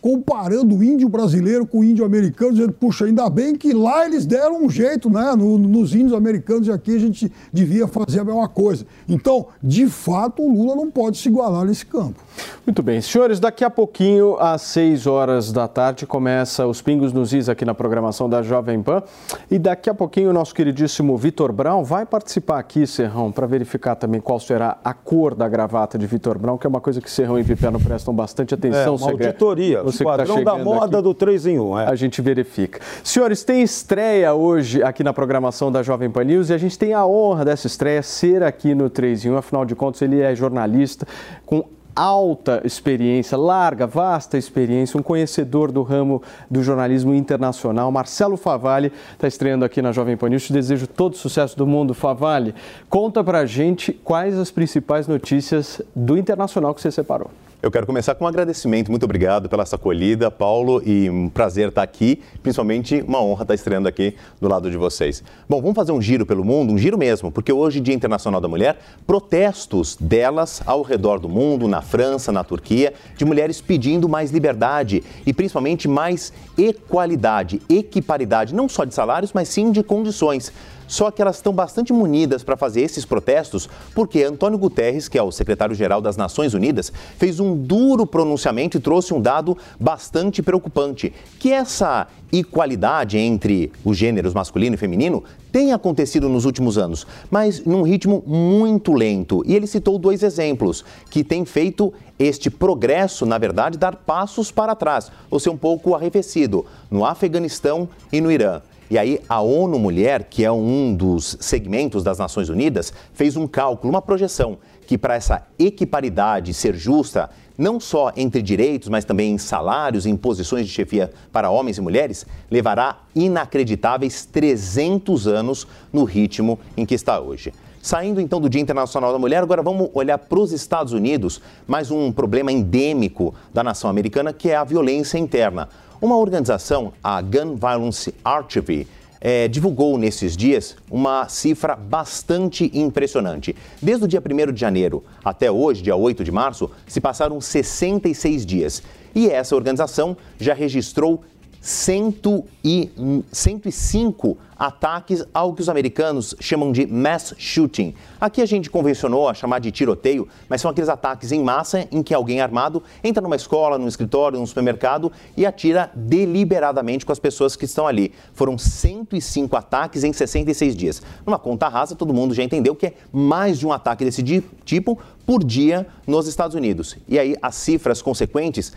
comparando o índio brasileiro com o índio americano, dizendo, puxa, ainda bem que lá eles deram um jeito, né? No, nos índios americanos e aqui a gente devia fazer a mesma coisa. Então, de fato, o Lula não pode se igualar nesse campo. Muito bem. Senhores, daqui a pouquinho, às 6 horas da tarde, começa os Pingos nos Is aqui na programação da Jovem Pan. E daqui a pouquinho, o nosso queridíssimo Vitor Brown vai participar aqui, Serrão, para verificar também qual será a cor da gravata de Vitor Brown, que é uma coisa que Serrão e Pipiano prestam bastante atenção. É, uma auditoria você tá padrão tá da moda aqui, do 3 em 1. É. A gente verifica. Senhores, tem estreia hoje aqui na programação da Jovem Pan News e a gente tem a honra dessa estreia ser aqui no 3 em 1. Afinal de contas, ele é jornalista com alta experiência, larga, vasta experiência, um conhecedor do ramo do jornalismo internacional. Marcelo Favalli está estreando aqui na Jovem Pan News. Te desejo todo o sucesso do mundo, Favalli. Conta pra gente quais as principais notícias do internacional que você separou. Eu quero começar com um agradecimento. Muito obrigado pela essa acolhida, Paulo, e um prazer estar aqui, principalmente uma honra estar estreando aqui do lado de vocês. Bom, vamos fazer um giro pelo mundo, um giro mesmo, porque hoje, Dia Internacional da Mulher, protestos delas ao redor do mundo, na França, na Turquia, de mulheres pedindo mais liberdade e principalmente mais equalidade, equiparidade, não só de salários, mas sim de condições. Só que elas estão bastante munidas para fazer esses protestos, porque Antônio Guterres, que é o secretário-geral das Nações Unidas, fez um duro pronunciamento e trouxe um dado bastante preocupante, que essa igualdade entre os gêneros masculino e feminino tem acontecido nos últimos anos, mas num ritmo muito lento. E ele citou dois exemplos que têm feito este progresso, na verdade, dar passos para trás, ou ser um pouco arrefecido, no Afeganistão e no Irã. E aí a ONU Mulher, que é um dos segmentos das Nações Unidas, fez um cálculo, uma projeção, que para essa equiparidade ser justa, não só entre direitos, mas também em salários, em posições de chefia para homens e mulheres, levará inacreditáveis 300 anos no ritmo em que está hoje. Saindo então do Dia Internacional da Mulher, agora vamos olhar para os Estados Unidos, mais um problema endêmico da nação americana, que é a violência interna. Uma organização, a Gun Violence Archive, é, divulgou nesses dias uma cifra bastante impressionante. Desde o dia 1 de janeiro até hoje, dia 8 de março, se passaram 66 dias. E essa organização já registrou 100 e, 105 ataques ao que os americanos chamam de mass shooting. Aqui a gente convencionou a chamar de tiroteio, mas são aqueles ataques em massa em que alguém armado entra numa escola, num escritório, num supermercado e atira deliberadamente com as pessoas que estão ali. Foram 105 ataques em 66 dias. Numa conta rasa, todo mundo já entendeu que é mais de um ataque desse tipo por dia nos Estados Unidos. E aí as cifras consequentes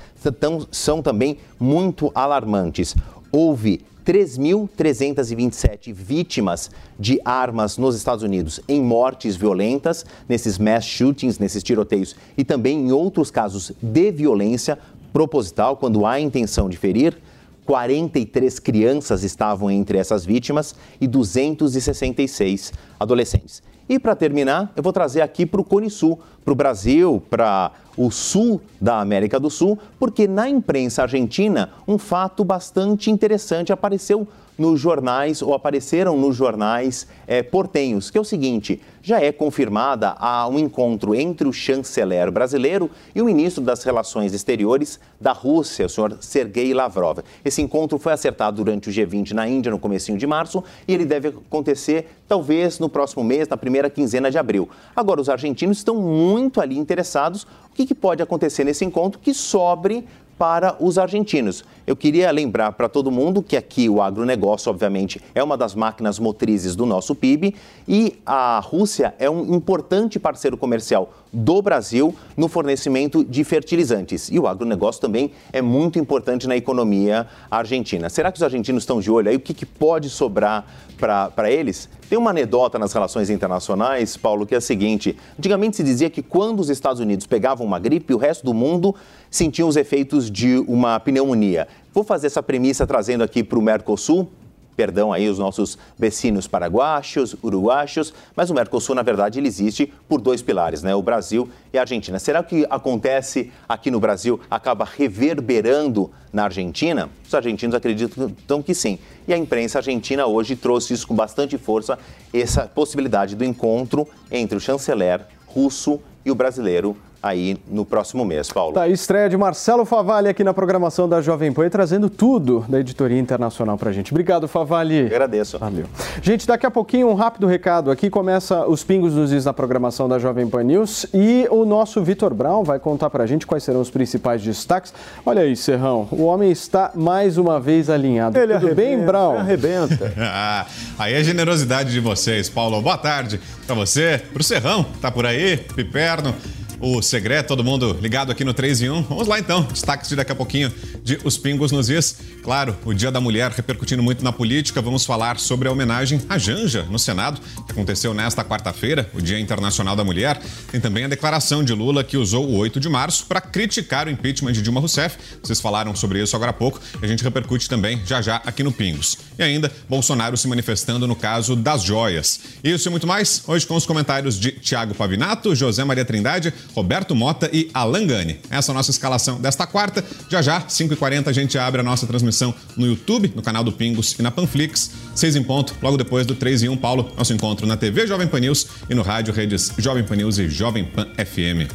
são também muito alarmantes. Houve 3.327 vítimas de armas nos Estados Unidos em mortes violentas, nesses mass shootings, nesses tiroteios, e também em outros casos de violência proposital, quando há intenção de ferir. 43 crianças estavam entre essas vítimas e 266 adolescentes. E para terminar, eu vou trazer aqui para o Cone Sul, para o Brasil, para o sul da América do Sul, porque na imprensa argentina um fato bastante interessante apareceu nos jornais ou apareceram nos jornais é, portenhos, que é o seguinte: já é confirmada a um encontro entre o chanceler brasileiro e o ministro das Relações Exteriores da Rússia, o senhor Sergei Lavrov. Esse encontro foi acertado durante o G20 na Índia no comecinho de março e ele deve acontecer talvez no próximo mês, na primeira quinzena de abril. Agora, os argentinos estão muito ali interessados. O que, que pode acontecer nesse encontro que sobre para os argentinos. Eu queria lembrar para todo mundo que aqui o agronegócio, obviamente, é uma das máquinas motrizes do nosso PIB e a Rússia é um importante parceiro comercial do Brasil no fornecimento de fertilizantes. E o agronegócio também é muito importante na economia argentina. Será que os argentinos estão de olho aí? O que, que pode sobrar para eles? Tem uma anedota nas relações internacionais, Paulo, que é a seguinte: antigamente se dizia que quando os Estados Unidos pegavam uma gripe, o resto do mundo sentia os efeitos de uma pneumonia. Vou fazer essa premissa trazendo aqui para o Mercosul, perdão aí os nossos vecinos paraguaios, uruguaios, mas o Mercosul, na verdade, ele existe por dois pilares, né? O Brasil e a Argentina. Será que o que acontece aqui no Brasil acaba reverberando na Argentina? Os argentinos acreditam que sim. E a imprensa argentina hoje trouxe isso com bastante força, essa possibilidade do encontro entre o chanceler russo e o brasileiro aí no próximo mês, Paulo. Tá, estreia de Marcelo Favalli aqui na programação da Jovem Pan, trazendo tudo da editoria internacional pra gente. Obrigado, Favalli. agradeço. Valeu. Gente, daqui a pouquinho um rápido recado aqui, começa os pingos nos is na programação da Jovem Pan News e o nosso Vitor Brown vai contar pra gente quais serão os principais destaques. Olha aí, Serrão, o homem está mais uma vez alinhado. Ele Tudo arrebenta, bem, Brown? Arrebenta. Ah, aí é a generosidade de vocês, Paulo. Boa tarde pra você, pro Serrão, tá por aí, Piperno o segredo, todo mundo ligado aqui no 3 em 1. Vamos lá então, destaques de daqui a pouquinho de Os Pingos nos Is. Claro, o Dia da Mulher repercutindo muito na política. Vamos falar sobre a homenagem à Janja no Senado, que aconteceu nesta quarta-feira, o Dia Internacional da Mulher. Tem também a declaração de Lula que usou o 8 de março para criticar o impeachment de Dilma Rousseff. Vocês falaram sobre isso agora há pouco a gente repercute também já já aqui no Pingos. E ainda, Bolsonaro se manifestando no caso das joias. Isso e muito mais, hoje com os comentários de Tiago Pavinato, José Maria Trindade, Roberto Mota e Alan Gani. Essa é a nossa escalação desta quarta. Já já, 5h40, a gente abre a nossa transmissão no YouTube, no canal do Pingos e na Panflix. 6 em ponto, logo depois do 3 em 1, Paulo. Nosso encontro na TV Jovem Pan News e no rádio redes Jovem Pan News e Jovem Pan FM.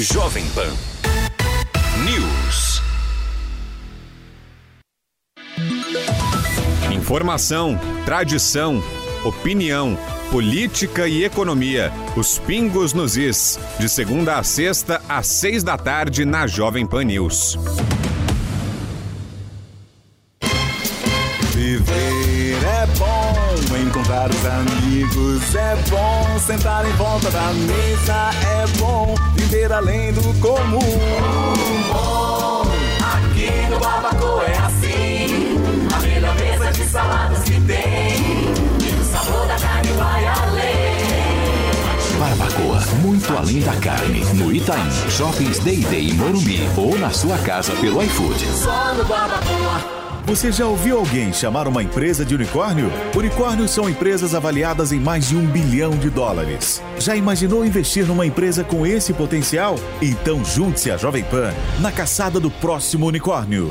Jovem Pan News. Informação, tradição, opinião, política e economia. Os pingos nos is. De segunda a sexta, às seis da tarde, na Jovem Pan News. Viver é bom, encontrar os amigos é bom, sentar em volta da mesa é bom, viver além do comum. Bom, aqui no Barbacoa é assim, a melhor mesa de saladas muito além da carne. No Itaim, Shoppings Day Day em Morumbi ou na sua casa pelo iFood. Só no. Você já ouviu alguém chamar uma empresa de unicórnio? Unicórnios são empresas avaliadas em mais de um bilhão de dólares. Já imaginou investir numa empresa com esse potencial? Então junte-se à Jovem Pan na caçada do próximo unicórnio.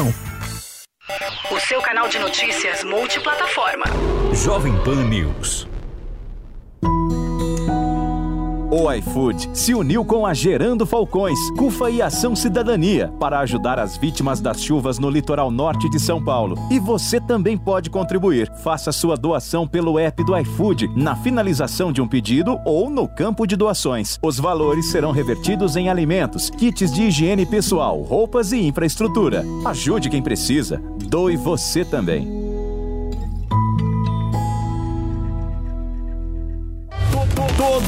O seu canal de notícias multiplataforma. Jovem Pan News. O iFood se uniu com a Gerando Falcões, CUFA e Ação Cidadania para ajudar as vítimas das chuvas no litoral norte de São Paulo. E você também pode contribuir. Faça sua doação pelo app do iFood, na finalização de um pedido ou no campo de doações. Os valores serão revertidos em alimentos, kits de higiene pessoal, roupas e infraestrutura. Ajude quem precisa. Doe você também.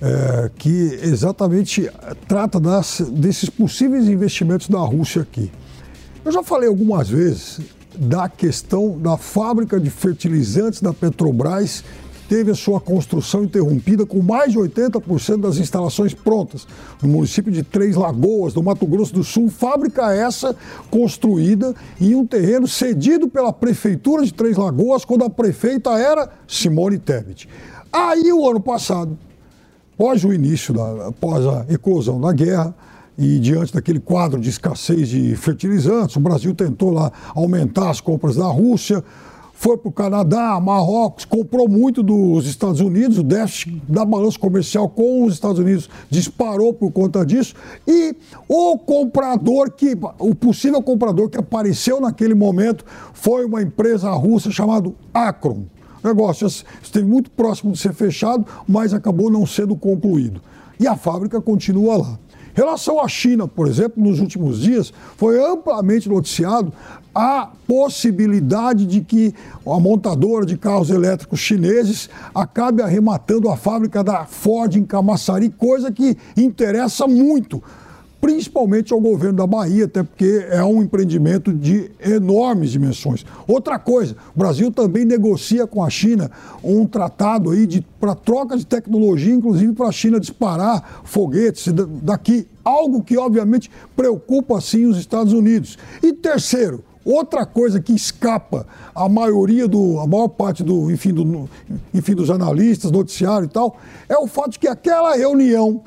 É, que exatamente trata das, desses possíveis investimentos da Rússia aqui. Eu já falei algumas vezes da questão da fábrica de fertilizantes da Petrobras, teve a sua construção interrompida com mais de 80% das instalações prontas no município de Três Lagoas, no Mato Grosso do Sul. Fábrica essa construída em um terreno cedido pela prefeitura de Três Lagoas, quando a prefeita era Simone Tebet. Aí, o ano passado, após o início, da, após a eclosão da guerra, e diante daquele quadro de escassez de fertilizantes, o Brasil tentou lá aumentar as compras da Rússia, foi para o Canadá, Marrocos, comprou muito dos Estados Unidos, o déficit da balança comercial com os Estados Unidos disparou por conta disso, e o comprador que, o possível comprador que apareceu naquele momento foi uma empresa russa chamada Akron. O negócio esteve muito próximo de ser fechado, mas acabou não sendo concluído. E a fábrica continua lá. Em relação à China, por exemplo, nos últimos dias, foi amplamente noticiado a possibilidade de que a montadora de carros elétricos chineses acabe arrematando a fábrica da Ford em Camaçari, coisa que interessa muito principalmente ao governo da Bahia, até porque é um empreendimento de enormes dimensões. Outra coisa, o Brasil também negocia com a China um tratado aí para troca de tecnologia, inclusive para a China disparar foguetes daqui, algo que obviamente preocupa sim os Estados Unidos. E terceiro, Outra coisa que escapa a maioria do, a maior parte do, enfim, do, enfim, dos analistas, noticiário e tal, é o fato de que aquela reunião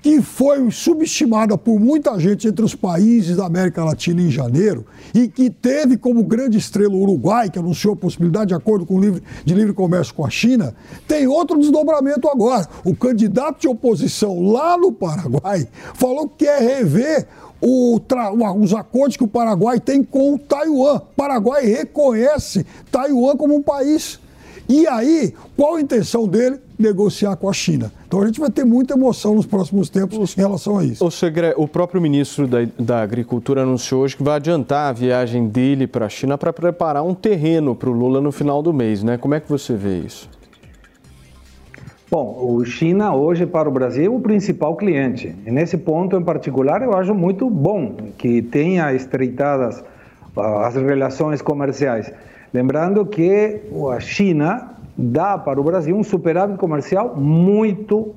que foi subestimada por muita gente entre os países da América Latina em janeiro e que teve como grande estrela o Uruguai, que anunciou a possibilidade de acordo com livre, de livre comércio com a China, tem outro desdobramento agora. O candidato de oposição lá no Paraguai falou que quer rever o, os acordos que o Paraguai tem com o Taiwan. O Paraguai reconhece Taiwan como um país. E aí, qual a intenção dele? Negociar com a China. Então a gente vai ter muita emoção nos próximos tempos em relação a isso. O, segre... o próprio ministro da, da, Agricultura anunciou hoje que vai adiantar a viagem dele para a China para preparar um terreno para o Lula no final do mês, né? Como é que você vê isso? Bom, o China hoje para o Brasil é o principal cliente. E nesse ponto em particular eu acho muito bom que tenha estreitadas as relações comerciais. Lembrando que a China dá para o Brasil um superávit comercial muito,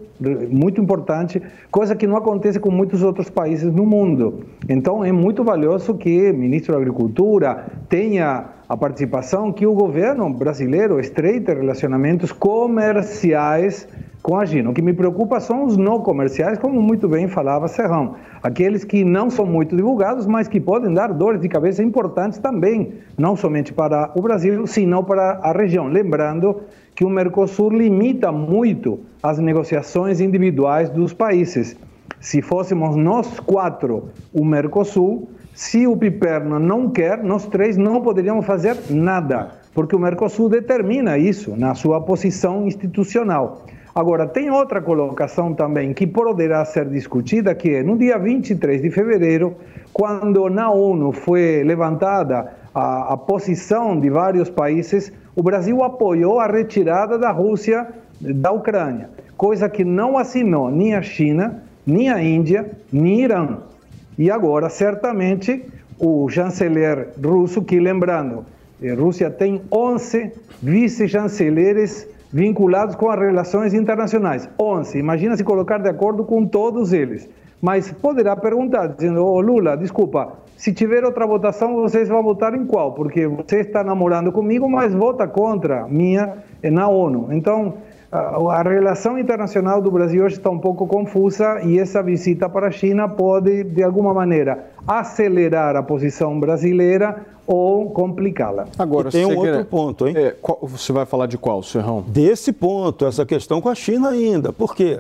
muito importante, coisa que não acontece com muitos outros países no mundo. Então é muito valioso que o ministro da Agricultura tenha a participação, que o governo brasileiro estreite relacionamentos comerciais com a China. O que me preocupa são os não comerciais, como muito bem falava Serrão. Aqueles que não são muito divulgados, mas que podem dar dores de cabeça importantes também, não somente para o Brasil, sino para a região. Lembrando que o Mercosul limita muito as negociações individuais dos países. Se fôssemos nós quatro o Mercosul, se o Piperno não quer, nós três não poderíamos fazer nada, porque o Mercosul determina isso na sua posição institucional. Agora, tem outra colocação também que poderá ser discutida, que é no dia 23 de fevereiro, quando na ONU foi levantada a, a posição de vários países, o Brasil apoiou a retirada da Rússia da Ucrânia, coisa que não assinou nem a China, nem a Índia, nem Irã. E agora, certamente, o chanceler russo, que lembrando, a eh, Rússia tem 11 vice-chanceleres vinculados com as relações internacionais. 11. Imagina se colocar de acordo com todos eles. Mas poderá perguntar, dizendo, oh, Lula, desculpa, se tiver outra votação, vocês vão votar em qual? Porque você está namorando comigo, mas vota contra minha na ONU. Então, a relação internacional do Brasil hoje está um pouco confusa e essa visita para a China pode, de alguma maneira, acelerar a posição brasileira ou complicá-la. Agora, e tem um outro ponto, hein? É, qual, você vai falar de qual, Serrão? Desse ponto, essa questão com a China ainda. Por quê?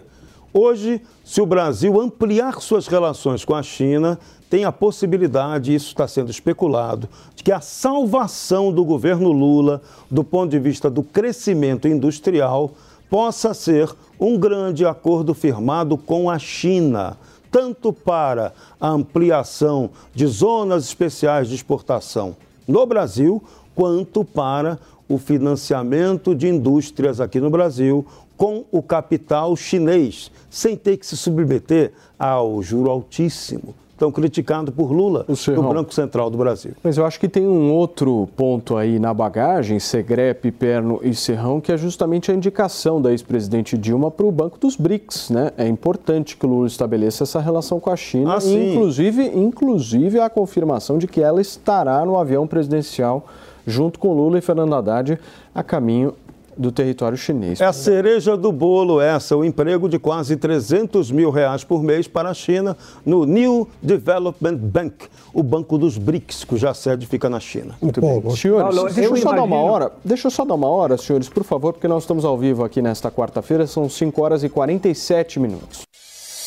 Hoje, se o Brasil ampliar suas relações com a China, tem a possibilidade, isso está sendo especulado, de que a salvação do governo Lula, do ponto de vista do crescimento industrial, possa ser um grande acordo firmado com a China, tanto para a ampliação de zonas especiais de exportação no Brasil, quanto para o financiamento de indústrias aqui no Brasil com o capital chinês, sem ter que se submeter ao juro altíssimo tão criticado por Lula no Banco Central do Brasil. Mas eu acho que tem um outro ponto aí na bagagem, Segrepe, Perno e Serrão, que é justamente a indicação da ex-presidente Dilma para o Banco dos BRICS. Né? É importante que o Lula estabeleça essa relação com a China, ah, inclusive, inclusive a confirmação de que ela estará no avião presidencial junto com Lula e Fernando Haddad a caminho do território chinês. É a cereja do bolo essa, o emprego de quase 300 mil reais por mês para a China no New Development Bank, o banco dos BRICS, cuja sede fica na China. Muito bem. Senhores, Paulo, deixa eu, só imagino... dar uma hora, deixa eu só dar uma hora, senhores, por favor, porque nós estamos ao vivo aqui nesta quarta-feira, são 5 horas e 47 minutos.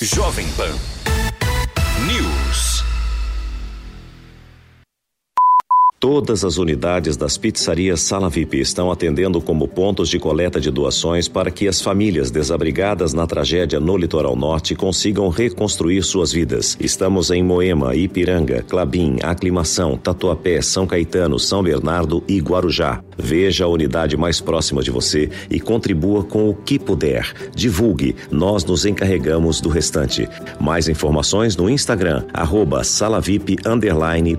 Jovem Pan Todas as unidades das pizzarias Sala VIP estão atendendo como pontos de coleta de doações para que as famílias desabrigadas na tragédia no litoral norte consigam reconstruir suas vidas. Estamos em Moema, Ipiranga, Clabim, Aclimação, Tatuapé, São Caetano, São Bernardo e Guarujá. Veja a unidade mais próxima de você e contribua com o que puder. Divulgue, nós nos encarregamos do restante. Mais informações no Instagram, arroba underline.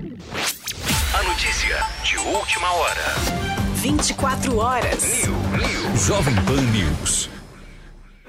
Última hora. 24 horas. News. Jovem Pan News.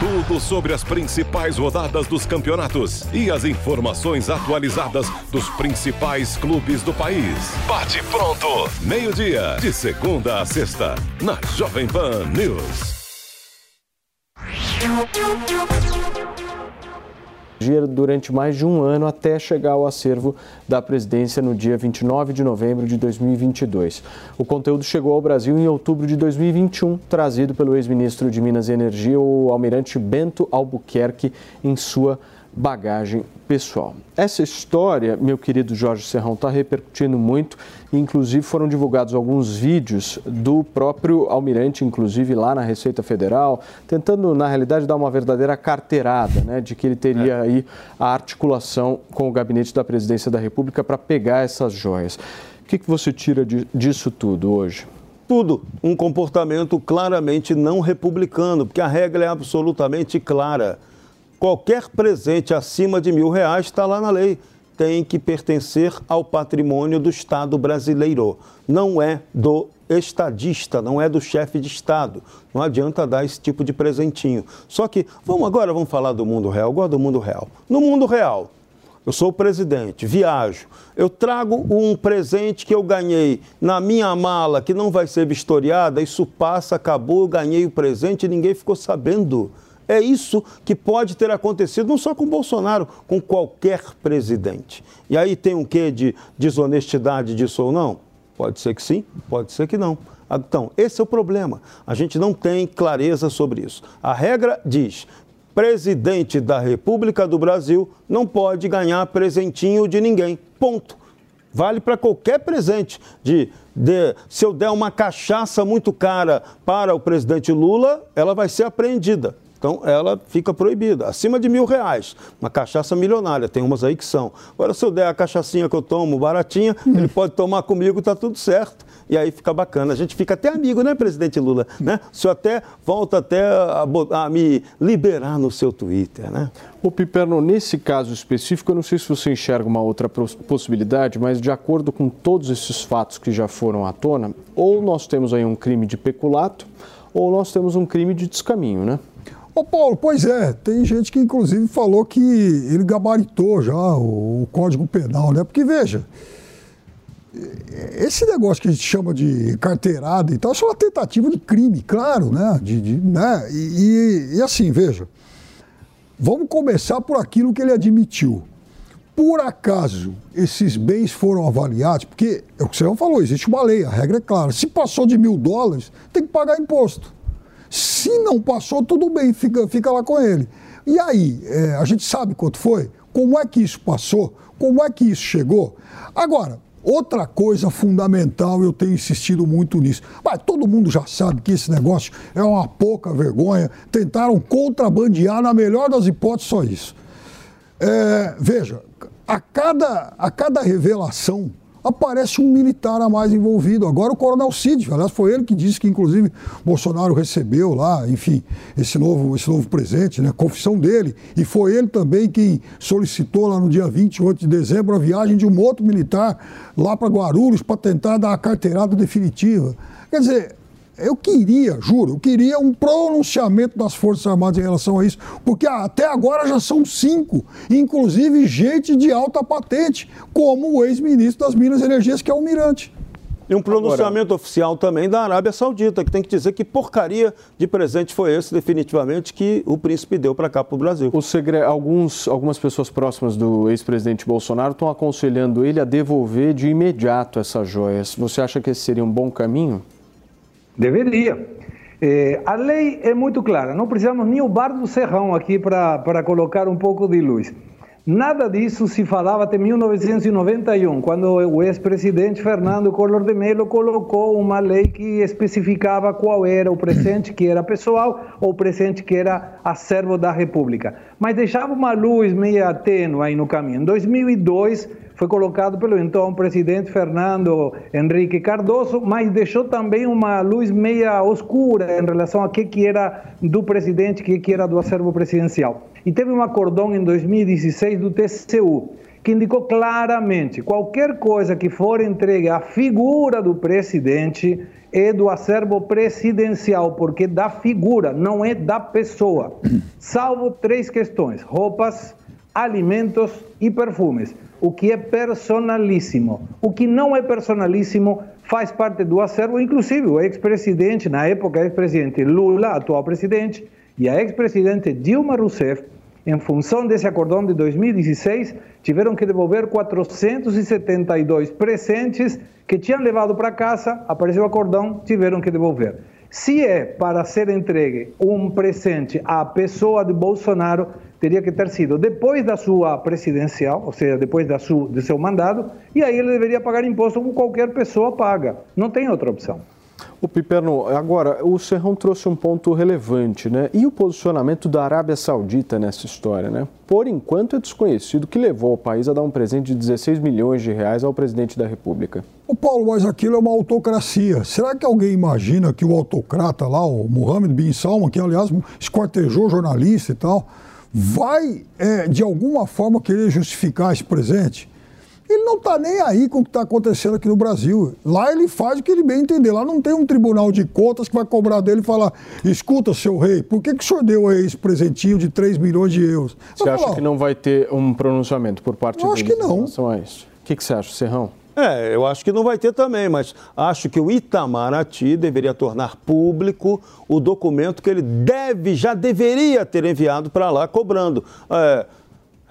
Tudo sobre as principais rodadas dos campeonatos e as informações atualizadas dos principais clubes do país. Bate pronto, meio-dia, de segunda a sexta, na Jovem Pan News. Durante mais de um ano até chegar ao acervo da presidência no dia 29 de novembro de 2022. O conteúdo chegou ao Brasil em outubro de 2021, trazido pelo ex-ministro de Minas e Energia, o almirante Bento Albuquerque, em sua bagagem pessoal. Essa história, meu querido Jorge Serrão, está repercutindo muito. Inclusive foram divulgados alguns vídeos do próprio almirante, inclusive lá na Receita Federal, tentando, na realidade, dar uma verdadeira carteirada, né, de que ele teria aí a articulação com o gabinete da presidência da República para pegar essas joias. O que, que você tira de, disso tudo hoje? Tudo. Um comportamento claramente não republicano, porque a regra é absolutamente clara. Qualquer presente acima de mil reais está lá na lei. Tem que pertencer ao patrimônio do Estado brasileiro. Não é do estadista, não é do chefe de Estado. Não adianta dar esse tipo de presentinho. Só que, vamos agora, vamos falar do mundo real. Agora do mundo real. No mundo real, eu sou o presidente, viajo. Eu trago um presente que eu ganhei na minha mala, que não vai ser vistoriada, isso passa, acabou, eu ganhei o presente e ninguém ficou sabendo. É isso que pode ter acontecido, não só com Bolsonaro, com qualquer presidente. E aí tem um quê de desonestidade disso ou não? Pode ser que sim, pode ser que não. Então, esse é o problema. A gente não tem clareza sobre isso. A regra diz: presidente da República do Brasil não pode ganhar presentinho de ninguém. Ponto. Vale para qualquer presente. De, de, se eu der uma cachaça muito cara para o presidente Lula, ela vai ser apreendida. Então ela fica proibida, acima de mil reais. Uma cachaça milionária, tem umas aí que são. Agora, se eu der a cachaçinha que eu tomo baratinha, ele pode tomar comigo, tá tudo certo. E aí fica bacana. A gente fica até amigo, né, presidente Lula? Né? O senhor até volta até a, a me liberar no seu Twitter, né? O Piperno, nesse caso específico, eu não sei se você enxerga uma outra possibilidade, mas de acordo com todos esses fatos que já foram à tona, ou nós temos aí um crime de peculato, ou nós temos um crime de descaminho, né? Ô Paulo, pois é, tem gente que inclusive falou que ele gabaritou já o, o Código Penal, né? Porque veja, esse negócio que a gente chama de carteirada e tal, isso é uma tentativa de crime, claro, né? De, de né? E, e, e, assim, veja, vamos começar por aquilo que ele admitiu. Por acaso esses bens foram avaliados, porque é o que você falou, existe uma lei, a regra é clara. Se passou de mil dólares, tem que pagar imposto. Se não passou, tudo bem, fica, fica lá com ele. E aí, é, a gente sabe quanto foi? Como é que isso passou? Como é que isso chegou? Agora, outra coisa fundamental, eu tenho insistido muito nisso. Mas todo mundo já sabe que esse negócio é uma pouca vergonha. Tentaram contrabandear, na melhor das hipóteses, só isso. É, veja, a cada, a cada revelação aparece um militar a mais envolvido. Agora o Coronel Cid, aliás, foi ele que disse que, inclusive, Bolsonaro recebeu lá, enfim, esse novo, esse novo presente, né? Confissão dele. E foi ele também quem solicitou lá no dia 28 de dezembro a viagem de um outro militar lá para Guarulhos para tentar dar a carteirada definitiva. Quer dizer, eu queria, juro, eu queria um pronunciamento das Forças Armadas em relação a isso, porque até agora já são cinco, inclusive gente de alta patente, como o ex-ministro das Minas e Energias, que é o Mirante. E um pronunciamento Agora... oficial também da Arábia Saudita, que tem que dizer que porcaria de presente foi esse, definitivamente, que o príncipe deu para cá, para o Brasil. O segre... Alguns, algumas pessoas próximas do ex-presidente Bolsonaro estão aconselhando ele a devolver de imediato essas joias. Você acha que esse seria um bom caminho? Deveria. É, a lei é muito clara, não precisamos nem o bar do Serrão aqui para colocar um pouco de luz. Nada disso se falava até 1991, quando o ex-presidente Fernando Collor de Mello colocou uma lei que especificava qual era o presente que era pessoal ou o presente que era acervo da República. Mas deixava uma luz meio tênue aí no caminho. Em 2002, foi colocado pelo então presidente Fernando Henrique Cardoso, mas deixou também uma luz meia oscura em relação a que, que era do presidente, que, que era do acervo presidencial. E teve um acordão em 2016 do TCU, que indicou claramente qualquer coisa que for entregue à figura do presidente é do acervo presidencial, porque da figura, não é da pessoa. Salvo três questões: roupas, alimentos e perfumes. O que é personalíssimo. O que não é personalíssimo faz parte do acervo, inclusive o ex-presidente, na época ex-presidente Lula, atual presidente, e a ex-presidente Dilma Rousseff em função desse acordão de 2016, tiveram que devolver 472 presentes que tinham levado para casa, apareceu o acordão, tiveram que devolver. Se é para ser entregue um presente à pessoa de Bolsonaro, teria que ter sido depois da sua presidencial, ou seja, depois da sua, do seu mandato, e aí ele deveria pagar imposto como qualquer pessoa paga. Não tem outra opção. O Piperno, agora, o Serrão trouxe um ponto relevante, né? E o posicionamento da Arábia Saudita nessa história, né? Por enquanto é desconhecido que levou o país a dar um presente de 16 milhões de reais ao presidente da República. O Paulo, mas aquilo é uma autocracia. Será que alguém imagina que o autocrata lá, o Mohammed bin Salman, que aliás esquartejou jornalista e tal, vai, é, de alguma forma, querer justificar esse presente? Ele não está nem aí com o que está acontecendo aqui no Brasil. Lá ele faz o que ele bem entender. Lá não tem um tribunal de contas que vai cobrar dele e falar: escuta, seu rei, por que, que o senhor deu esse presentinho de 3 milhões de euros? Você acha falar, que não vai ter um pronunciamento por parte dele? Eu acho que não. Em relação a isso? O que, que você acha, Serrão? É, eu acho que não vai ter também, mas acho que o Itamaraty deveria tornar público o documento que ele deve, já deveria ter enviado para lá cobrando. É,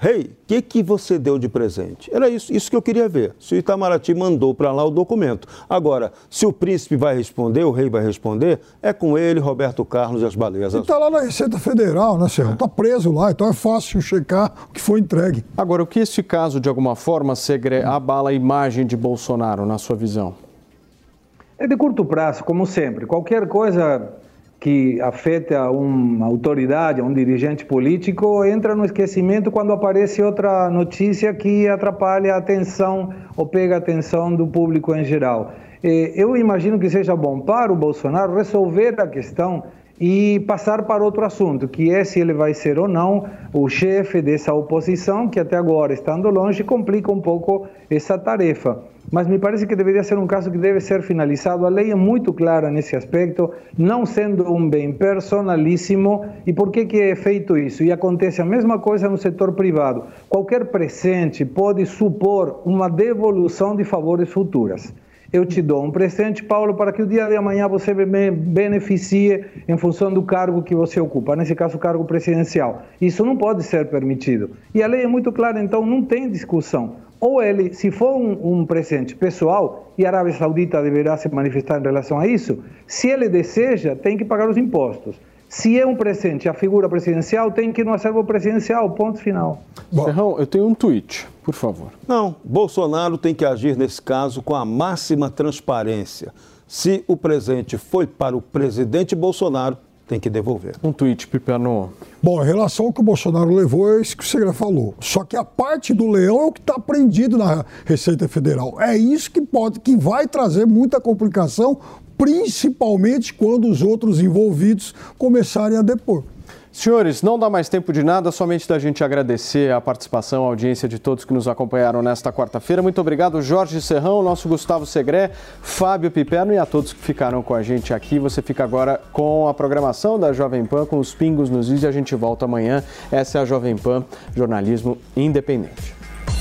Rei, hey, o que, que você deu de presente? Era isso, isso que eu queria ver. Se o Itamaraty mandou para lá o documento. Agora, se o príncipe vai responder, o rei vai responder, é com ele, Roberto Carlos e as baleias. Ele está lá na Receita Federal, né, Serrão? Está preso lá, então é fácil checar o que foi entregue. Agora, o que esse caso, de alguma forma, segre... abala a imagem de Bolsonaro, na sua visão? É de curto prazo, como sempre. Qualquer coisa que afeta uma autoridade, um dirigente político, entra no esquecimento quando aparece outra notícia que atrapalha a atenção ou pega a atenção do público em geral. Eu imagino que seja bom para o Bolsonaro resolver a questão e passar para outro assunto, que é se ele vai ser ou não o chefe dessa oposição, que até agora, estando longe, complica um pouco essa tarefa mas me parece que deveria ser um caso que deve ser finalizado. A lei é muito clara nesse aspecto, não sendo um bem personalíssimo. E por que, que é feito isso? E acontece a mesma coisa no setor privado. Qualquer presente pode supor uma devolução de favores futuras eu te dou um presente, Paulo, para que o dia de amanhã você me beneficie em função do cargo que você ocupa, nesse caso, o cargo presidencial. Isso não pode ser permitido. E a lei é muito clara, então não tem discussão ou ele, se for um, um, presente pessoal, e a Arábia Saudita deverá se manifestar em relação a isso, se ele deseja, tem que pagar os impostos. Se é um presente à figura presidencial, tem que ir no acervo presidencial, ponto final. Bom, Serrão, eu tenho um tweet, por favor. Não, Bolsonaro tem que agir nesse caso com a máxima transparência. Se o presente foi para o presidente Bolsonaro, tem que devolver. Um tweet, Pipano. Bom, em relação ao que o Bolsonaro levou, é isso que o Segre falou. Só que a parte do leão é o que está prendido na Receita Federal. É isso que pode, que vai trazer muita complicação, principalmente quando os outros envolvidos começarem a depor. Senhores, não dá mais tempo de nada, somente da gente agradecer a participação, a audiência de todos que nos acompanharam nesta quarta-feira. Muito obrigado, Jorge Serrão, nosso Gustavo Segré, Fábio Piperno e a todos que ficaram com a gente aqui. Você fica agora com a programação da Jovem Pan, com os pingos nos is e a gente volta amanhã. Essa é a Jovem Pan, jornalismo independente.